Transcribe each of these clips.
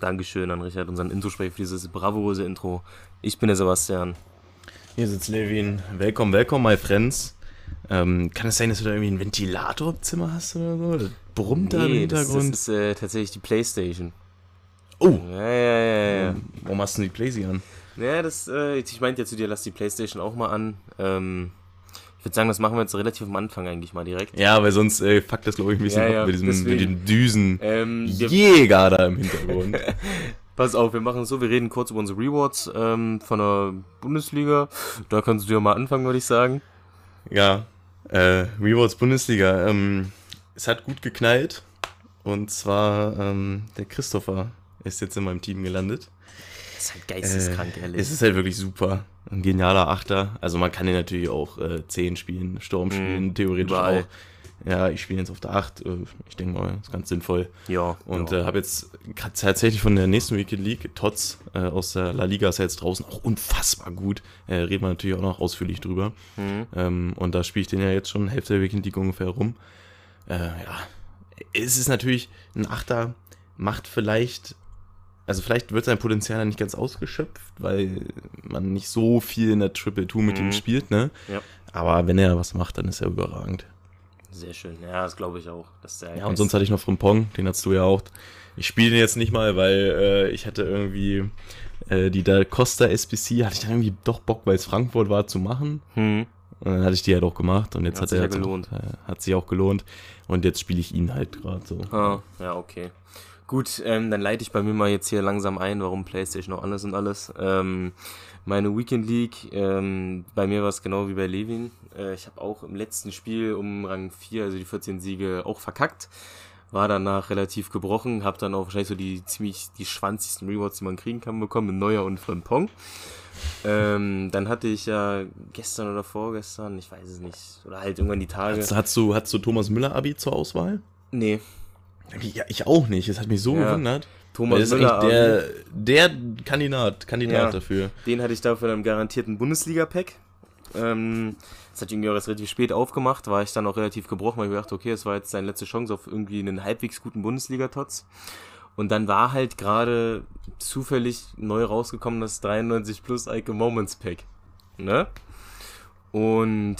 Dankeschön an Richard, unseren Introsprecher, für dieses bravouröse Intro. Ich bin der Sebastian. Hier sitzt Levin. Willkommen, willkommen, my friends. Ähm, kann es sein, dass du da irgendwie einen Ventilator im Zimmer hast oder so? Das brummt da im Nee, das, das Hintergrund. ist äh, tatsächlich die Playstation. oh, Ja, ja, ja, ja. warum hast du die Playsee an? Ja, das, äh, ich meinte ja zu dir, lass die Playstation auch mal an. Ähm, würde sagen, das machen wir jetzt relativ am Anfang eigentlich mal direkt. Ja, weil sonst äh, fuckt das, glaube ich, ein bisschen Ja, ja, mit diesem, mit dem Düsen. Ähm, Jäger da im Hintergrund. Pass auf, wir machen es so, wir reden kurz über unsere Rewards ähm, von der Bundesliga. Da kannst du ja mal anfangen, würde ich sagen. ja, äh, Rewards Bundesliga. Ähm, es hat gut geknallt. Und zwar ähm, der Christopher ist jetzt in meinem Team gelandet. Das ist halt geisteskrank, Äh, ehrlich. Es ist halt wirklich super. Ein genialer Achter. Also man kann den natürlich auch äh, 10 spielen, Sturm spielen, theoretisch überall. auch. Ja, ich spiele jetzt auf der 8. Äh, ich denke mal, ist ganz sinnvoll. ja. Und ja. äh, habe jetzt tatsächlich von der nächsten Weekend League, Tots äh, aus der La Liga ist ja jetzt draußen auch unfassbar gut. Äh, reden wir natürlich auch noch ausführlich drüber. Mhm. Ähm, und da spiele ich den ja jetzt schon Hälfte der Weekend League ungefähr rum. Äh, ja, es ist natürlich, ein Achter macht vielleicht, also vielleicht wird sein Potenzial nicht ganz ausgeschöpft, weil man nicht so viel in der Triple Two mit Mhm. ihm spielt, ne? Ja. Aber wenn er was macht, dann ist er überragend. Sehr schön. Ja, das glaube ich auch. Dass der Ja, und sonst hatte ich noch Frimpong, den hast du ja auch. Ich spiele den jetzt nicht mal, weil äh, ich hatte irgendwie äh, die Da Costa SBC, hatte ich dann irgendwie doch Bock, weil es Frankfurt war, zu machen. Hm. Und dann hatte ich die halt auch gemacht und jetzt Hat hat, sich er ja gelohnt. Auch, äh, hat sich auch gelohnt. Und jetzt spiele ich ihn halt gerade so. Ah, ja, okay. Gut, ähm, dann leite ich bei mir mal jetzt hier langsam ein, warum PlayStation auch anders und alles. Ähm, meine Weekend League, ähm, bei mir war es genau wie bei Levin. Äh, ich habe auch im letzten Spiel um Rang 4, also die 14 Siege, auch verkackt. War danach relativ gebrochen, habe dann auch wahrscheinlich so die ziemlich die schwanzigsten Rewards, die man kriegen kann, bekommen, mit Neuer und Frimpong. Ähm, dann hatte ich ja gestern oder vorgestern, ich weiß es nicht, oder halt irgendwann die Tage. Hast, hast, du, hast du Thomas Müller Abi zur Auswahl? Nee, Ja, ich auch nicht. Das hat mich so Ja. gewundert. Thomas das ist Müller. eigentlich der, der Kandidat, Kandidat Ja. dafür. Den hatte ich dafür dann garantierten Bundesliga-Pack. Ähm, das hat auch erst relativ spät aufgemacht, war ich dann auch relativ gebrochen, weil ich dachte, okay, es war jetzt seine letzte Chance auf irgendwie einen halbwegs guten Bundesliga-Tots. Und dann war halt gerade zufällig neu rausgekommen das 93 plus Ike Moments Pack. Ne? Und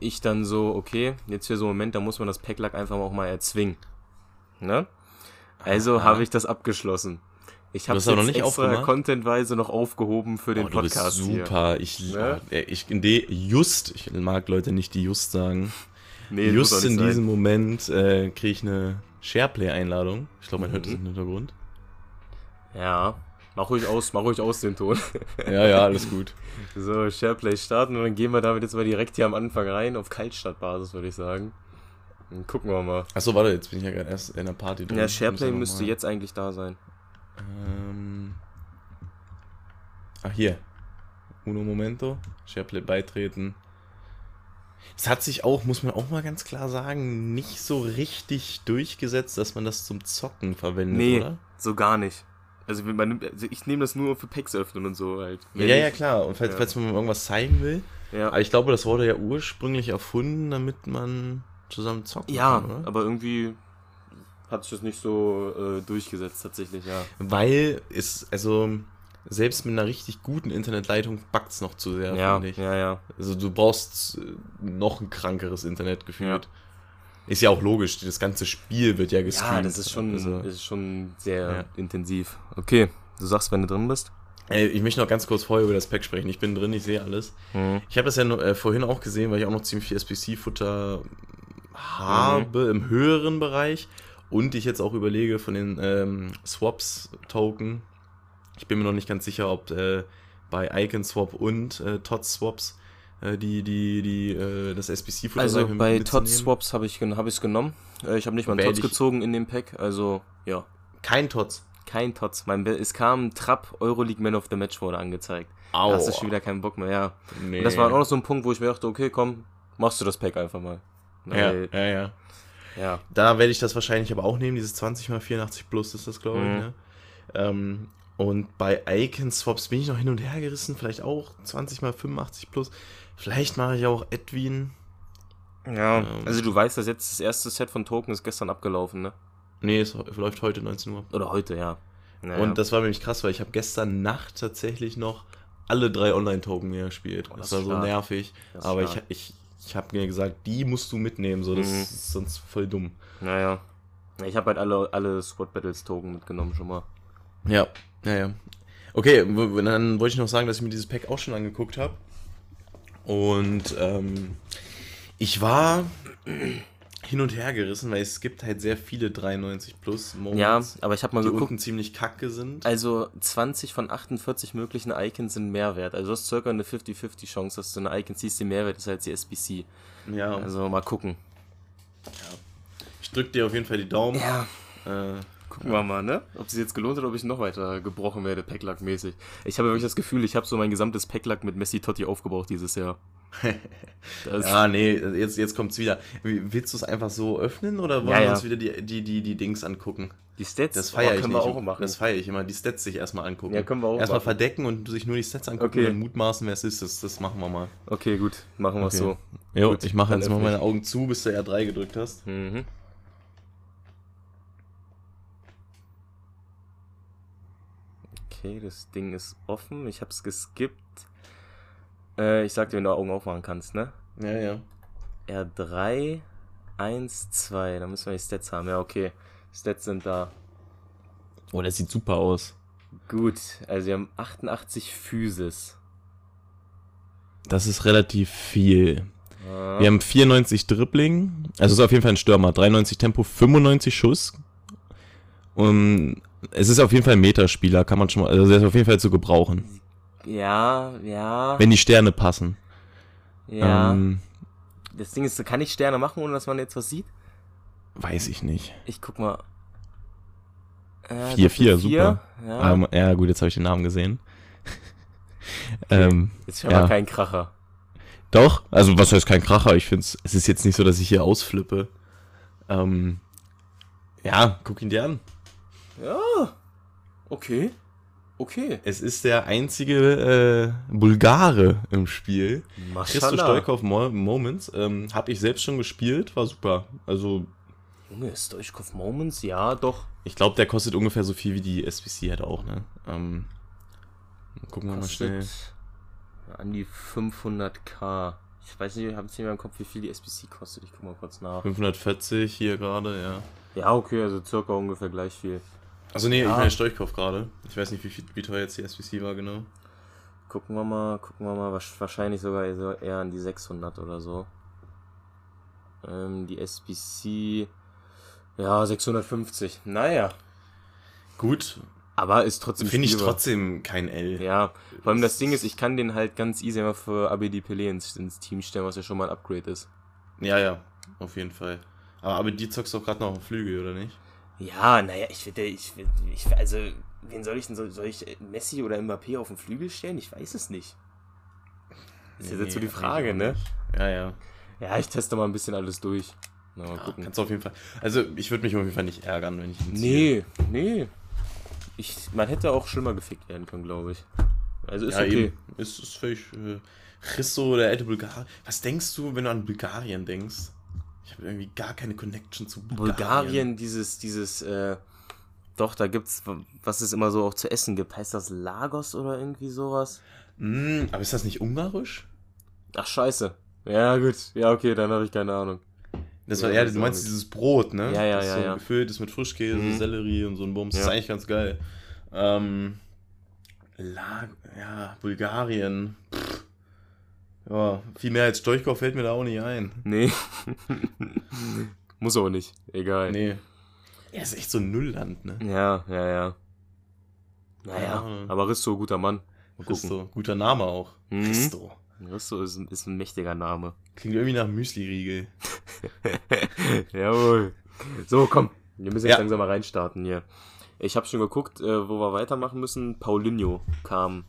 ich dann so, okay, jetzt für so einen Moment, da muss man das Packlack einfach auch mal erzwingen. Ne? Also habe ich das abgeschlossen. Ich habe es noch jetzt nicht extra contentweise noch aufgehoben für den Oh, Podcast hier. super. Ich, Ne? ich, in de, just, ich mag Leute nicht, die just sagen. Nee, just in sein. diesem Moment äh, kriege ich eine Shareplay-Einladung. Ich glaube, man hört Mhm. das im Hintergrund. Ja, mach ruhig aus, mach ruhig aus den Ton. Ja, ja, alles gut. So, Shareplay starten und dann gehen wir damit jetzt mal direkt hier am Anfang rein, auf Kaltstartbasis würde ich sagen. Dann gucken wir mal. Achso, warte, jetzt bin ich ja gerade erst in der Party drin. Ja, Shareplay müsste jetzt eigentlich da sein. Ähm, ach, hier. Uno Momento. Shareplay beitreten. Es hat sich auch, muss man auch mal ganz klar sagen, nicht so richtig durchgesetzt, dass man das zum Zocken verwendet, Nee, oder? so gar nicht. Also, wenn man, also ich nehme das nur für Packs öffnen und so halt. Ja, ja, klar. Und falls, Ja. falls man mal irgendwas zeigen will. Ja, Aber ich glaube, das wurde ja ursprünglich erfunden, damit man zusammen zocken ja kann, aber irgendwie hat sich das nicht so äh, durchgesetzt tatsächlich, ja. Weil es, also, selbst mit einer richtig guten Internetleitung backt es noch zu sehr, Ja, finde ich. ja, ja. Also du brauchst äh, noch ein krankeres Internet gefühlt. Ist ja auch logisch, das ganze Spiel wird ja gestreamt. Ja, das ist schon, Also, das ist schon sehr Ja. intensiv. Okay, du sagst, wenn du drin bist. ey, ich möchte noch ganz kurz vorher über das Pack sprechen. Ich bin drin, ich sehe alles. Mhm. Ich habe das ja äh, vorhin auch gesehen, weil ich auch noch ziemlich viel SPC-Futter habe Mhm. im höheren Bereich. Und ich jetzt auch überlege von den ähm, Swaps-Token. Ich bin mir noch nicht ganz sicher, ob äh, bei Icon Swap und äh, Tots Swaps äh, die, die, die, äh, das SPC-Futter Also sein, bei. Tots Swaps habe ich es hab ich's genommen. Äh, ich habe nicht mal einen Tots gezogen in dem Pack, also ja. Kein Tots. Kein Tots. Mein es kam Trapp, Euroleague Man of the Match wurde angezeigt. Da hast du schon wieder keinen Bock mehr, ja. Nee. Und das war auch noch so ein Punkt, wo ich mir dachte, okay, komm, machst du das Pack einfach mal. Ja, Weil, ja, ja. ja. Da werde ich das wahrscheinlich aber auch nehmen, dieses 20 x 84 plus ist das, glaube ich. Mhm. Ne? Ähm, und bei Icon Swaps bin ich noch hin und her gerissen, vielleicht auch 20 x 85 plus. Vielleicht mache ich auch Edwin. Ja, Ähm. also du weißt, dass jetzt das erste Set von Token ist gestern abgelaufen, ne? Nee, es läuft heute 19 Uhr. Oder heute, ja. Naja. Und das war nämlich krass, weil ich habe gestern Nacht tatsächlich noch alle drei Online-Token mehr gespielt. Oh, das, das war ist so stark. nervig. Das Aber stark. ich, ich habe mir gesagt, die musst du mitnehmen, so das Mhm. ist sonst voll dumm. Naja. Ich habe halt alle, alle Squad Battles Token mitgenommen schon mal. Ja, ja, ja. Okay, dann wollte ich noch sagen, dass ich mir dieses Pack auch schon angeguckt habe. Und ähm, ich war hin und her gerissen, weil es gibt halt sehr viele 93 plus Ja, Moments, aber ich habe mal die geguckt. unten ziemlich kacke sind. Also 20 von 48 möglichen Icons sind Mehrwert. Also du hast circa eine 50-50 Chance, dass du eine Icon siehst, die Mehrwert ist als die SBC. ja, Also mal gucken. ich drück dir auf jeden Fall die Daumen. Ja. Äh, Gucken wir mal, ne? Ob es jetzt gelohnt hat, ob ich noch weiter gebrochen werde, Packlack-mäßig. Ich habe wirklich das Gefühl, ich habe so mein gesamtes Packlack mit Messi Totti aufgebraucht dieses Jahr. Ja, nee, jetzt, jetzt kommt's wieder. Wie- Willst du es einfach so öffnen oder wollen Ja, wir ja. uns wieder die, die, die, die Dings angucken? die Stats Das feiere oh, ich können nicht. wir auch machen. Das feiere ich immer, die Stats sich erstmal angucken. Ja, können wir auch Erstmal machen. verdecken und sich nur die Stats angucken Okay. und dann mutmaßen, wer es ist. Das, das machen wir mal. okay, gut. Machen wir es Okay. so. Jo, Gut, ich mache jetzt mal meine Augen zu, bis du R3 gedrückt hast. Mhm. Okay, das Ding ist offen. Ich habe es geskippt. Äh, ich sag dir, wenn du Augen aufmachen kannst, ne? Ja, ja. R3, 1, 2. Da müssen wir die Stats haben. Ja, okay. Stats sind da. Oh, das sieht super aus. Gut, also wir haben 88 Physis. Das ist relativ viel. Ah, Wir haben 94 Dribbling, also ist auf jeden Fall ein Stürmer. 93 Tempo, 95 Schuss. Und es ist auf jeden Fall ein Metaspieler, kann man schon mal, also der ist auf jeden Fall zu gebrauchen. Ja, ja. Wenn die Sterne passen. ja. Ähm, das Ding ist, kann ich Sterne machen, ohne dass man jetzt was sieht? weiß ich nicht. Ich guck mal. Äh, 4, 4, Doppel super. Ja. Ähm, ja, gut, jetzt habe ich den Namen gesehen. ähm, ist schon ja. mal kein Kracher. Doch, also was heißt kein Kracher? Ich finde es ist jetzt nicht so, dass ich hier ausflippe. Ähm, ja, guck ihn dir an. Ja. Okay. Okay. Es ist der einzige äh, Bulgare im Spiel. Christo Stoikov Mo Moments. Ähm, Habe ich selbst schon gespielt, war super. Also, Junge, Stoichkov Moments? Ja, doch. ich glaube, der kostet ungefähr so viel wie die SBC halt auch, ne? Ähm, gucken wir mal schnell. An die 500k. Ich weiß nicht, ich habe jetzt nicht mehr im Kopf, wie viel die SBC kostet. Ich guck mal kurz nach. 540 hier gerade, ja. Ja, okay, also circa ungefähr gleich viel. Also nee, ich Ja. meine Stoikov gerade. Ich weiß nicht, wie, viel, wie teuer jetzt die SBC war genau. Gucken wir mal, gucken wir mal, wahrscheinlich sogar so eher an die 600 oder so. Ähm, die SBC, ja, 650. Naja, Gut, aber ist trotzdem finde ich trotzdem kein L. Ja, vor allem das Ding ist, ich kann den halt ganz easy mal für ABD Pelé ins, ins Team stellen, was ja schon mal ein Upgrade ist. Ja, ja, auf jeden Fall. Aber, die zockst doch gerade noch auf Flügel, oder nicht? Ja, naja, ich würde, ich, ich, also, wen soll ich denn, soll, soll ich Messi oder Mbappé auf den Flügel stellen? Ich weiß es nicht. Ist jetzt so die Frage, ne? Ja, ja. Ja, ich teste mal ein bisschen alles durch. Na, mal ja gucken. kannst du auf jeden Fall. Also, ich würde mich auf jeden Fall nicht ärgern, wenn ich ihn Nee, ziehe. nee. Ich, man hätte auch schlimmer gefickt werden können, glaube ich. Also ist ja, okay. eben. Ist, ist völlig. Äh, Christo, der alte Bulgar. Was denkst du, wenn du an Bulgarien denkst? Ich habe irgendwie gar keine Connection zu Bulgarien. Bulgarien, dieses, dieses, äh, doch, da gibt's, was es immer so auch zu essen gibt. Heißt das Lagos oder irgendwie sowas? Mm, aber ist das nicht ungarisch? Ach, scheiße. Ja, gut. Ja, okay, dann habe ich keine Ahnung. Das Ja, war, ja, weiß du meinst dieses Brot, ne? Ja, ja, das ja, so ja. gefüllt ist mit Frischkäse, Mhm. Sellerie und so ein Bums. Das Ja. ist eigentlich ganz geil. Ähm, La ja, Bulgarien. Pff. Ja, viel mehr als Stoichkov fällt mir da auch nicht ein. Nee. Muss auch nicht. Egal. Nee. Er ist echt so ein Nullland, ne? Ja, ja, ja. Naja, Ja. aber Risto, guter Mann. Mal gucken. Christo. Guter Name auch. Mhm. Christo. Risto ist, ein- ist ein mächtiger Name. Klingt irgendwie nach Müsli-Riegel. Jawohl. So, komm. Wir müssen jetzt Ja. langsam mal reinstarten hier. Ich habe schon geguckt, äh, wo wir weitermachen müssen. Paulinho kam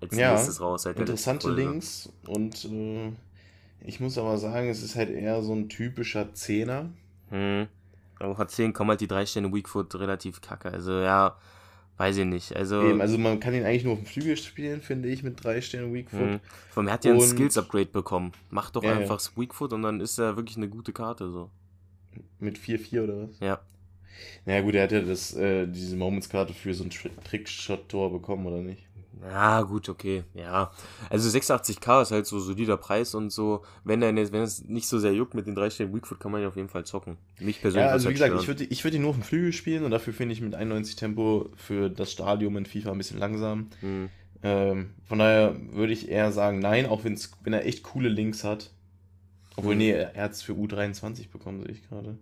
als Ja, nächstes raus. Seit Interessante. Links und äh, ich muss aber sagen, es ist halt eher so ein typischer Zehner. Hm. Auf A10 kommen halt die drei Sterne Weakfoot relativ kacke. Also ja, weiß ich nicht. Also, Eben, also man kann ihn eigentlich nur auf dem Flügel spielen, finde ich, mit drei Sternen Weakfoot. hm. Vor allem, er hat ja ein Skills-Upgrade bekommen. Mach doch Ja, ja. einfach Weakfoot und dann ist er wirklich eine gute Karte. so. Mit 4-4 oder was? Ja. Naja gut, er hat ja das, äh, diese Moments-Karte für so ein Tri- Trickshot-Tor bekommen, oder nicht? Ja, gut, okay. Ja. Also 86k ist halt so solider Preis und so. Wenn er wenn es nicht so sehr juckt mit den drei Stellen Weakfoot, kann man ihn auf jeden Fall zocken. Mich persönlich Ja, also wie wird's gesagt, halt ich würde ich würd ihn nur auf dem Flügel spielen und dafür finde ich mit 91 Tempo für das Stadium in FIFA ein bisschen langsam. stören. Ähm, von daher würde ich eher sagen, nein, auch wenn's, wenn er echt coole Links hat. Obwohl, Mhm. nee, er hat es für U23 bekommen, sehe ich gerade.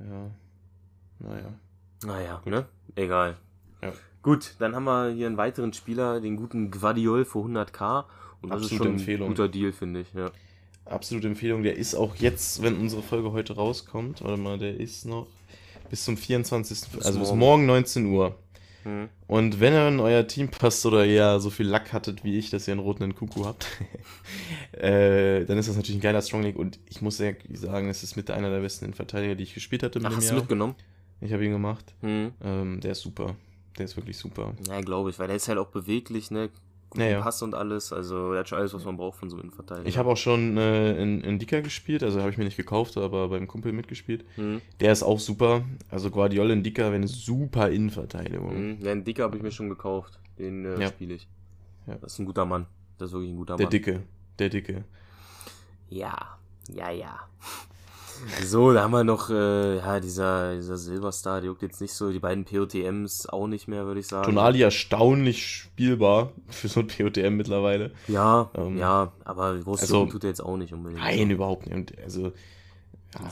Ja. Naja. Naja, ne? Egal. Ja. Gut, dann haben wir hier einen weiteren Spieler, den guten Guardiol für 100k. Und das ist Absolute schon ein Empfehlung. guter Deal, finde ich. Ja. Absolute Empfehlung. Der ist auch jetzt, wenn unsere Folge heute rauskommt, warte mal, der ist noch bis zum 24. Bis also bis morgen. morgen 19 Uhr. Hm. Und wenn er in euer Team passt oder ihr so viel Lack hattet wie ich, dass ihr einen roten Kuckuck habt, äh, dann ist das natürlich ein geiler Strong League. Und ich muss sagen, es ist mit einer der besten Verteidiger, die ich gespielt hatte Ach, hast du Jahr. mitgenommen? Ich habe ihn gemacht. Hm. Ähm, der ist super. Der ist wirklich super. Ja, glaube ich, weil der ist halt auch beweglich, ne? Guten Ja, ja. Pass und alles. Also, der hat schon alles, was man braucht von so einem Innenverteidiger. Ich habe auch schon äh, in, in Dicker gespielt, also habe ich mir nicht gekauft, aber beim Kumpel mitgespielt. Hm. Der ist auch super. Also Guardiola in Dicker wäre eine super Innenverteidigung. Hm. Ja, einen Dicker habe ich mir schon gekauft. Den äh, Ja. spiele ich. Ja. Das ist ein guter Mann. Das ist wirklich ein guter Der Mann. Dicke. Der Dicke. Ja, ja, ja. So, da haben wir noch, äh, ja, dieser, dieser Silberstar, der juckt jetzt nicht so, die beiden POTMs auch nicht mehr, würde ich sagen. Tonali erstaunlich spielbar für so ein POTM mittlerweile. Ja, Ähm, ja, aber groß also- tut er jetzt auch nicht unbedingt. Nein, überhaupt nicht. Also,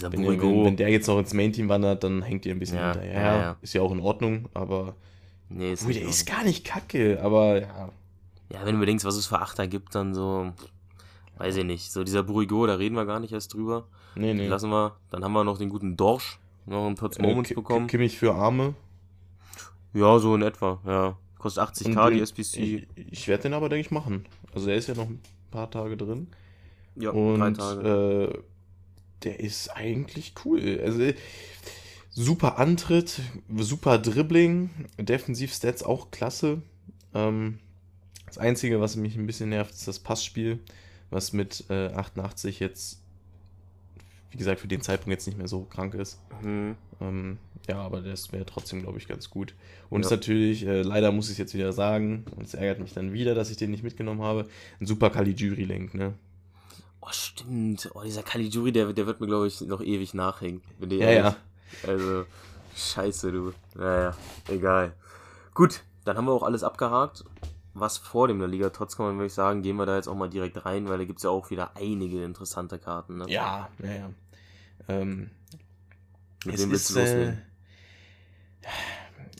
ja, wenn, Burigo. wenn, wenn der jetzt noch ins Main-Team wandert, dann hängt ihr ein bisschen Ja, hinterher. ja, ja. Ist ja auch in Ordnung, aber. Nee, ist Ui, der ist gar nicht kacke, aber ja. Ja, wenn du bedenkst, was es für Achter gibt, dann so, weiß ich nicht. So dieser Burigo, da reden wir gar nicht erst drüber. Nee, nee. Lassen wir. Dann haben wir noch den guten Dorsch, noch einen Platz Äh, Moments bekommen. Kimmich für Arme. Ja, so in etwa, ja. Kostet 80k Und die SPC. Ich, ich werde den aber, denke ich, machen. Also, der ist ja noch ein paar Tage drin. ja, drei Und Tage. äh, der ist eigentlich cool. Also äh, super Antritt, super Dribbling, Defensiv-Stats auch klasse. Ähm, das Einzige, was mich ein bisschen nervt, ist das Passspiel, was mit äh, 88 jetzt, wie gesagt, für den Zeitpunkt jetzt nicht mehr so krank ist. Hm. Ähm, ja, aber das wäre trotzdem, glaube ich, ganz gut. Und Ja. ist natürlich, äh, leider muss ich es jetzt wieder sagen, und es ärgert mich dann wieder, dass ich den nicht mitgenommen habe, ein super Caligiuri-Link, ne? Oh, stimmt. Oh, dieser Caligiuri, der, der wird mir, glaube ich, noch ewig nachhängen. Ja, ehrlich. ja. Also, scheiße, du. Naja, egal. Gut, dann haben wir auch alles abgehakt. Was vor dem La Liga trotz kann man würde ich sagen, gehen wir da jetzt auch mal direkt rein, weil da gibt es ja auch wieder einige interessante Karten. Ne? Ja, ja, ja. Ähm, Mit es wem willst ist, du äh, loslegen?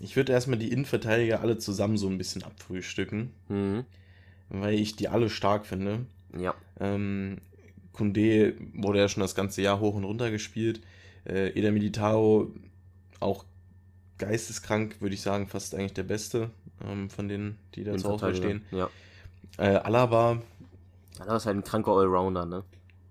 ich würde erstmal die Innenverteidiger alle zusammen so ein bisschen abfrühstücken, Mhm. weil ich die alle stark finde. Ja. Ähm, Kunde wurde ja schon das ganze Jahr hoch und runter gespielt. Äh, Eder Militao auch geisteskrank, würde ich sagen, fast eigentlich der Beste ähm, von denen, die da zur Auswahl stehen. Ja. Äh, Alaba Das ist halt ein kranker Allrounder, ne?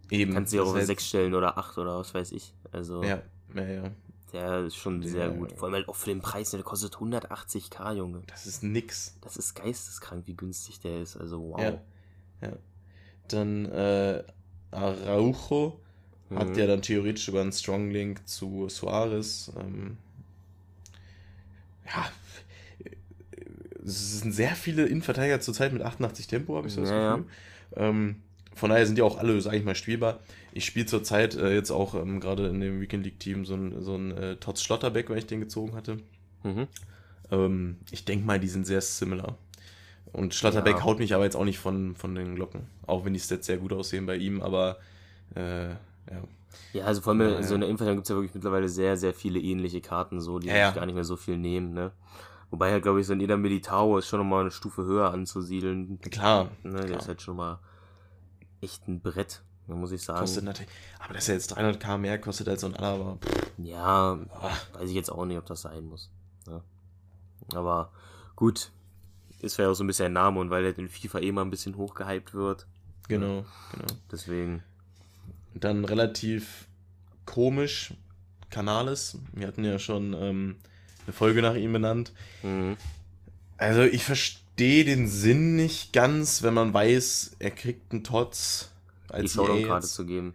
Eben. Kannst du ja auch heißt- 6 stellen oder 8 oder was weiß ich. Also, Ja, ja, ja. der ist schon sehr Der- gut. Vor allem halt auch für den Preis, ne? der kostet 180k, Junge. Das ist nix. Das ist geisteskrank, wie günstig der ist. Also, wow. Ja. ja. Dann äh, Araujo hat Mhm. ja dann theoretisch sogar einen Strong Link zu Suarez. Ähm, ja, es sind sehr viele Innenverteidiger zurzeit mit 88 Tempo, habe ich so das Ja, Gefühl. Ähm, von daher sind die auch alle, sage ich mal, spielbar. Ich spiele zurzeit äh, jetzt auch ähm, gerade in dem Weekend League Team so ein, so ein äh, Tots Schlotterbeck, weil ich den gezogen hatte. Mhm. Ähm, ich denke mal, die sind sehr similar. Und Schlotterbeck Ja. haut mich aber jetzt auch nicht von, von den Glocken. Auch wenn die Stats sehr gut aussehen bei ihm, aber äh, ja. Ja, also vor allem Ja, so ja. in der Innenverteidigung gibt es ja wirklich mittlerweile sehr, sehr viele ähnliche Karten, so, die Ja, ja. gar nicht mehr so viel nehmen, ne? Wobei halt, glaube ich, so ein Eder Militao ist schon nochmal eine Stufe höher anzusiedeln. Klar. Ne? Der klar. ist halt schon mal echt ein Brett. Muss ich sagen. Kostet natürlich, aber dass er jetzt 300k mehr kostet als so ein Alaba. Ja, weiß ich jetzt auch nicht, ob das sein muss. Ja. Aber gut, ist ja auch so ein bisschen ein Name und weil er in FIFA eh mal ein bisschen hochgehypt wird. Genau, genau. Deswegen. Dann relativ komisch, Canales. Wir hatten ja schon ähm, eine Folge nach ihm benannt. Mhm. Also ich verstehe den Sinn nicht ganz, wenn man weiß, er kriegt einen Tots Die als Showdown-Karte zu geben.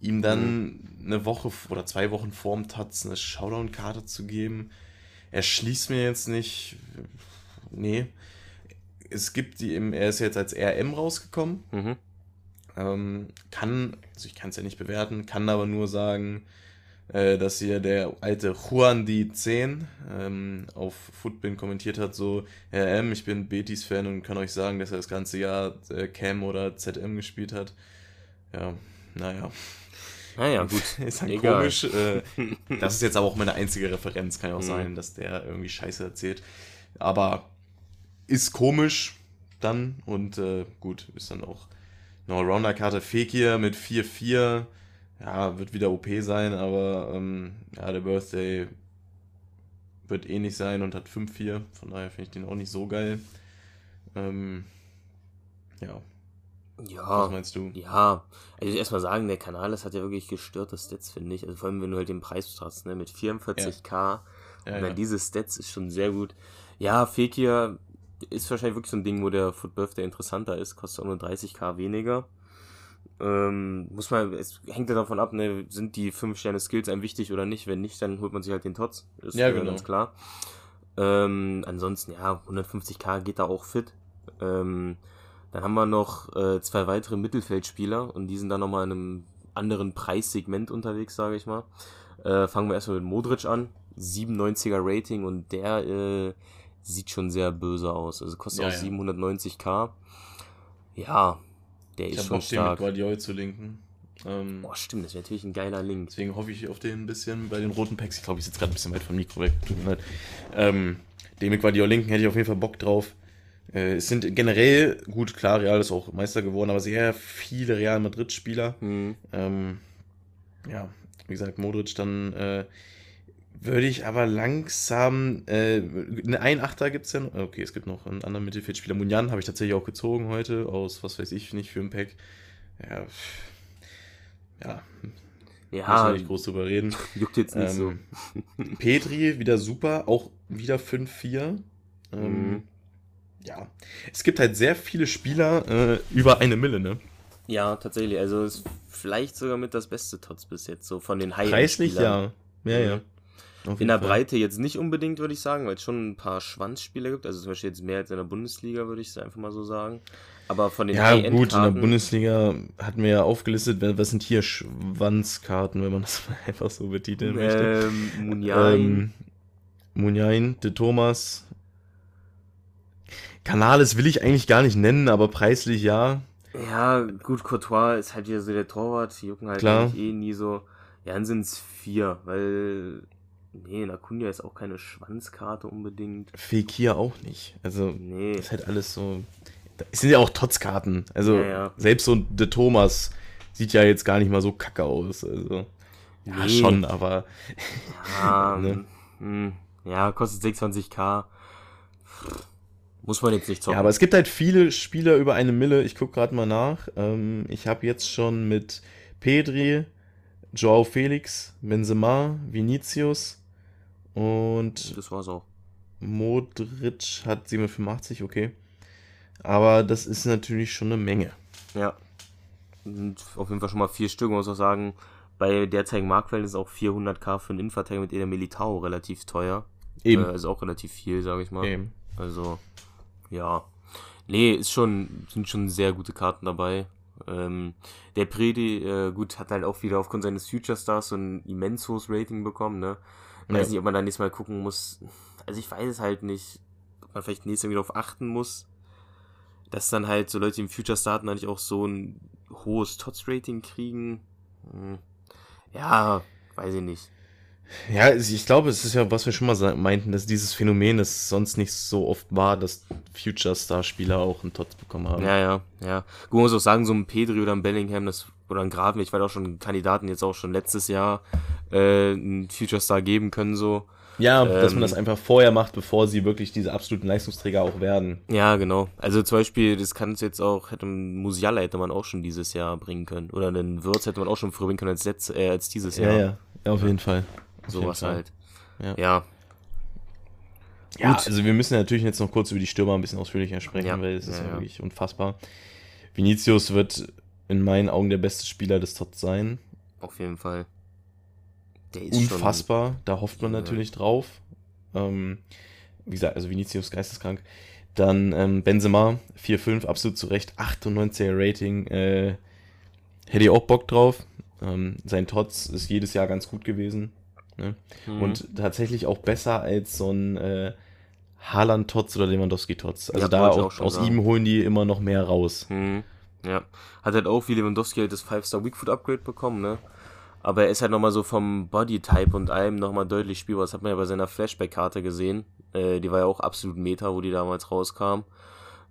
ihm dann eine Woche oder zwei Wochen vorm Tots eine Showdown-Karte zu geben. Er schließt mir jetzt nicht. Nee. Es gibt die im, er ist jetzt als RM rausgekommen. Mhm. Ähm, kann, also ich kann es ja nicht bewerten, kann aber nur sagen, äh, dass hier der alte Juan die 10 ähm, auf Footbin kommentiert hat, so, RM, ich bin Betis-Fan und kann euch sagen, dass er das ganze Jahr äh, Cam oder ZM gespielt hat. Ja, naja. Naja, gut. Ist halt Egal. komisch. Äh, das ist jetzt aber auch meine einzige Referenz. Kann ja auch Mhm. sein, dass der irgendwie Scheiße erzählt. Aber ist komisch dann und äh, gut, ist dann auch eine Allrounder-Karte Fekir mit 4-4. Ja, wird wieder OP sein, aber ähm, ja, der Birthday wird eh nicht sein und hat 5-4. Von daher finde ich den auch nicht so geil. Ähm, ja, Ja. was meinst du? Ja, also erstmal sagen, der Kanal, das hat ja wirklich gestörte Stats, finde ich. Also vor allem, wenn du halt den Preis hast, ne, mit 44k. Ja, und ja. dann diese Stats ist schon sehr gut. Ja, Fekir ist wahrscheinlich wirklich so ein Ding, wo der Foot Birthday interessanter ist, kostet auch nur 30k weniger. Ähm, muss man, es hängt ja davon ab, ne, sind die 5 Sterne Skills einem wichtig oder nicht? Wenn nicht, dann holt man sich halt den Tots. Ist Ja, äh, genau. ganz klar. Ähm, ansonsten, ja, 150k geht da auch fit. Ähm, dann haben wir noch äh, zwei weitere Mittelfeldspieler und die sind dann nochmal in einem anderen Preissegment unterwegs, sage ich mal. Äh, fangen wir erstmal mit Modric an. 97er Rating und der äh, sieht schon sehr böse aus. Also kostet Ja, auch ja. 790k. Ja, der Ich ist schon Bock, den mit stark. Guardiol zu linken. Ähm, Boah, stimmt, das wäre natürlich ein geiler Link. Deswegen hoffe ich auf den ein bisschen bei den roten Packs. Ich glaube, ich sitze gerade ein bisschen weit vom Mikro weg. Tut mir leid. Ähm, den mit Guardiola Linken hätte ich auf jeden Fall Bock drauf. Äh, es sind generell, gut, klar, Real ist auch Meister geworden, aber sehr viele Real Madrid-Spieler. Hm. Ähm, ja, wie gesagt, Modric dann äh, würde ich aber langsam. Äh, ein Achter gibt es ja noch. Okay, es gibt noch einen anderen Mittelfeldspieler. Munjan habe ich tatsächlich auch gezogen heute, aus was weiß ich nicht für ein Pack. Ja, ja, müssen wir Ja, nicht groß drüber reden. juckt jetzt nicht so. Ähm, Petri wieder super, auch wieder 5-4. Ähm, Mhm. Ja, es gibt halt sehr viele Spieler äh, über eine Mille, ne? Ja, tatsächlich. Also ist vielleicht sogar mit das beste Tots bis jetzt, so von den high Preislich ja. Ja, ja. In der Fall. Breite jetzt nicht unbedingt, würde ich sagen, weil es schon ein paar Schwanzspieler gibt. Also zum Beispiel jetzt mehr als in der Bundesliga, würde ich es einfach mal so sagen. Aber von den Ja, gut, in der Bundesliga hatten wir ja aufgelistet, was sind hier Schwanzkarten, wenn man das mal einfach so betiteln möchte. Ähm, Munjain. Ähm, Munjain, De Thomas. Canales will ich eigentlich gar nicht nennen, aber preislich ja. Ja, gut, Courtois ist halt wieder so der Torwart. Die jucken halt Klar. eh nie so. Ja, dann sind es vier, weil. Nee, Nakunja ist auch keine Schwanzkarte unbedingt. Fekir auch nicht. Also, Nee. ist halt alles so. Es sind ja auch Tots-Karten. Also, Ja, ja. selbst so ein De Thomas sieht ja jetzt gar nicht mal so kacke aus. Also, ja, Nee. schon, aber. Ja, Ne? hm, ja kostet 26k. Muss man jetzt nicht zocken. Ja, aber es gibt halt viele Spieler über eine Mille. Ich gucke gerade mal nach. Ähm, ich habe jetzt schon mit Pedri, Joao Felix, Benzema, Vinicius und das war's auch. Modric hat 785, okay. Aber das ist natürlich schon eine Menge. Ja. Und auf jeden Fall schon mal vier Stück. Man muss auch sagen, bei derzeitigen Marktwert ist auch 400k für einen Innenverteidiger mit Eder Militao relativ teuer. Eben. Äh, also auch relativ viel, sage ich mal. Eben. Also, ja. Nee, ist schon, sind schon sehr gute Karten dabei. Ähm, der Predi, äh, gut, hat halt auch wieder aufgrund seines Future Stars so ein immens hohes Rating bekommen, ne? Weiß Ja. nicht, ob man da nächstes Mal gucken muss. Also ich weiß es halt nicht, ob man vielleicht nächstes Mal wieder auf achten muss, dass dann halt so Leute, die im Future starten, eigentlich auch so ein hohes Tots-Rating kriegen. Hm. Ja, weiß ich nicht. Ja, es- ich glaube, es ist ja, was wir schon mal meinten, dass dieses Phänomen, das sonst nicht so oft war, dass Future Star Spieler auch einen Tots bekommen haben. Ja, ja, ja. Gut, man muss auch sagen, so ein Pedri oder ein Bellingham, das oder ein Gravenberg, weil auch schon Kandidaten jetzt auch schon letztes Jahr äh, einen Future Star geben können, so. Ja, dass Ähm, man das einfach vorher macht, bevor sie wirklich diese absoluten Leistungsträger auch werden. Ja, genau. Also zum Beispiel, das kann es jetzt auch, hätte Musiala hätte man auch schon dieses Jahr bringen können. Oder einen Würz hätte man auch schon früher bringen können als, letzt, äh, als dieses Jahr. ja, auf jeden Fall. Auf Sowas jeden Fall. halt. Ja. Ja. Ja, Gut. also wir müssen natürlich jetzt noch kurz über die Stürmer ein bisschen ausführlicher sprechen, Ja, weil es ist ja, ja, ja. wirklich unfassbar. Vinicius wird in meinen Augen der beste Spieler des Tots sein. auf jeden Fall. Der ist schon. Unfassbar, da hofft man Ja. natürlich drauf. Ähm, wie gesagt, also Vinicius geisteskrank. Dann ähm, Benzema, 4-5, absolut zu Recht, 98er Rating. Äh, hätte ich auch Bock drauf. Ähm, sein Tots ist jedes Jahr ganz gut gewesen. Ne? Mhm. Und tatsächlich auch besser als so ein äh, Haaland-Tots oder Lewandowski-Tots. Also Ja, da auch, auch schon aus sagen. ihm holen die immer noch mehr raus. Mhm. Ja. Hat halt auch wie Lewandowski halt das 5-Star Weakfoot Upgrade bekommen, ne? Aber er ist halt nochmal so vom Bodytype und allem nochmal deutlich spielbar. Das hat man ja bei seiner Flashback-Karte gesehen. Äh, die war ja auch absolut Meta, wo die damals rauskam.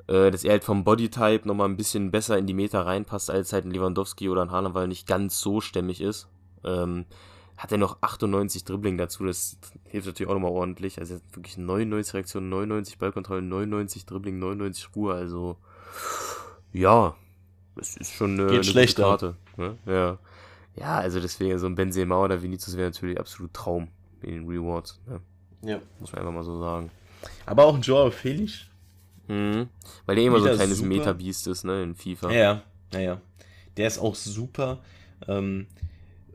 Äh, dass er halt vom Bodytype nochmal ein bisschen besser in die Meta reinpasst als halt ein Lewandowski oder ein Haaland, weil er nicht ganz so stämmig ist. Ähm, hat er noch 98 Dribbling dazu, das hilft natürlich auch nochmal ordentlich. Also er wirklich 99 Reaktionen, 99 Ballkontrollen, 99 Dribbling, 99 Ruhe, also ja, das ist schon eine, Geht eine schlechter. Karte. Ne? Ja. ja, also deswegen so ein Benzema oder Vinicius wäre natürlich absolut Traum in den Rewards. Ne? Ja. Muss man einfach mal so sagen. Aber auch ein Joao Felix. Mhm. Weil der immer so ein kleines super. Meta-Beast ist, ne, in FIFA. Ja, ja, ja, ja. Der ist auch super. Ähm,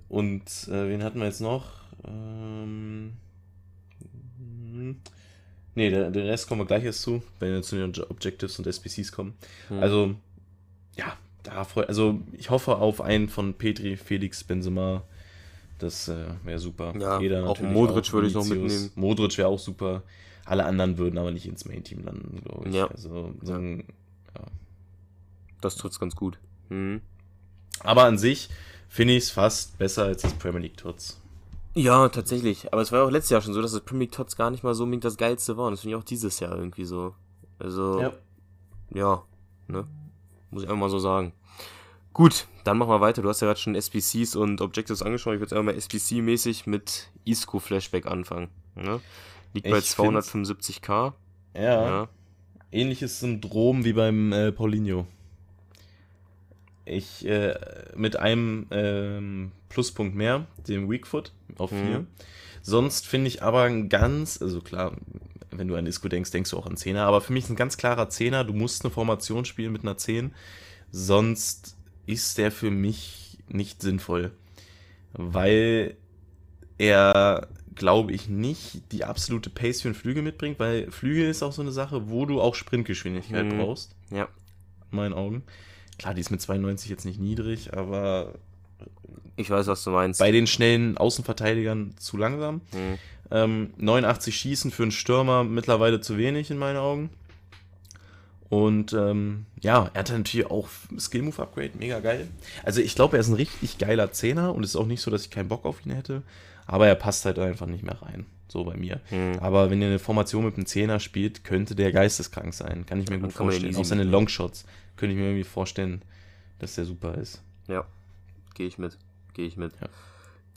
und äh, wen hatten wir jetzt noch? Ähm, hm, nee, der, der Rest kommen wir gleich erst zu, wenn wir zu den Objectives und SPCs kommen. Mhm. Also, ja, da freu, also ich hoffe auf einen von Petri, Felix, Benzema. Das äh, wäre super. Ja, auch natürlich Modric würde ich noch mitnehmen. Modric wäre auch super. Alle anderen würden aber nicht ins Main-Team landen, glaube ich. Ja. Also, so ein, das trifft's ganz gut. Mhm. aber an sich finde ich es fast besser als das Premier League Tots. Ja, tatsächlich. Aber es war ja auch letztes Jahr schon so, dass das Premier League Tots gar nicht mal so unbedingt das geilste war. Und das finde ich auch dieses Jahr irgendwie so. Also, ja, ne? Muss ich einfach mal so sagen. Gut, dann machen wir weiter. Du hast ja gerade schon SPCs und Objectives angeschaut. Ich würde jetzt einfach mal SPC-mäßig mit Isco Flashback anfangen. Ne? Liegt bei Ich 275k. Ja, Ja. ähnliches Syndrom wie beim äh, Paulinho. Ich, äh, mit einem ähm, Pluspunkt mehr, dem Weakfoot auf Mhm. 4. Sonst finde ich aber ein ganz, also klar, wenn du an Isco denkst, denkst du auch an Zehner, aber für mich ist ein ganz klarer Zehner. Du musst eine Formation spielen mit einer 10, sonst ist der für mich nicht sinnvoll. Weil er, glaube ich, nicht die absolute Pace für einen Flügel mitbringt, weil Flügel ist auch so eine Sache, wo du auch Sprintgeschwindigkeit Mhm. brauchst, Ja. in meinen Augen. Klar, die ist mit 92 jetzt nicht niedrig, aber Ich weiß, was du meinst. bei den schnellen Außenverteidigern zu langsam. Mhm. Ähm, 89 Schießen für einen Stürmer mittlerweile zu wenig in meinen Augen. Und ähm, ja, er hat natürlich auch Skill Move Upgrade, mega geil. Also ich glaube, er ist ein richtig geiler Zehner und es ist auch nicht so, dass ich keinen Bock auf ihn hätte. Aber er passt halt einfach nicht mehr rein. So bei mir. Mhm. Aber wenn ihr eine Formation mit einem Zehner spielt, könnte der geisteskrank sein. Kann ich mir Dann gut vorstellen. Auch seine. Longshots könnte ich mir irgendwie vorstellen, dass der super ist. Ja, gehe ich mit. Gehe ich mit. Ja.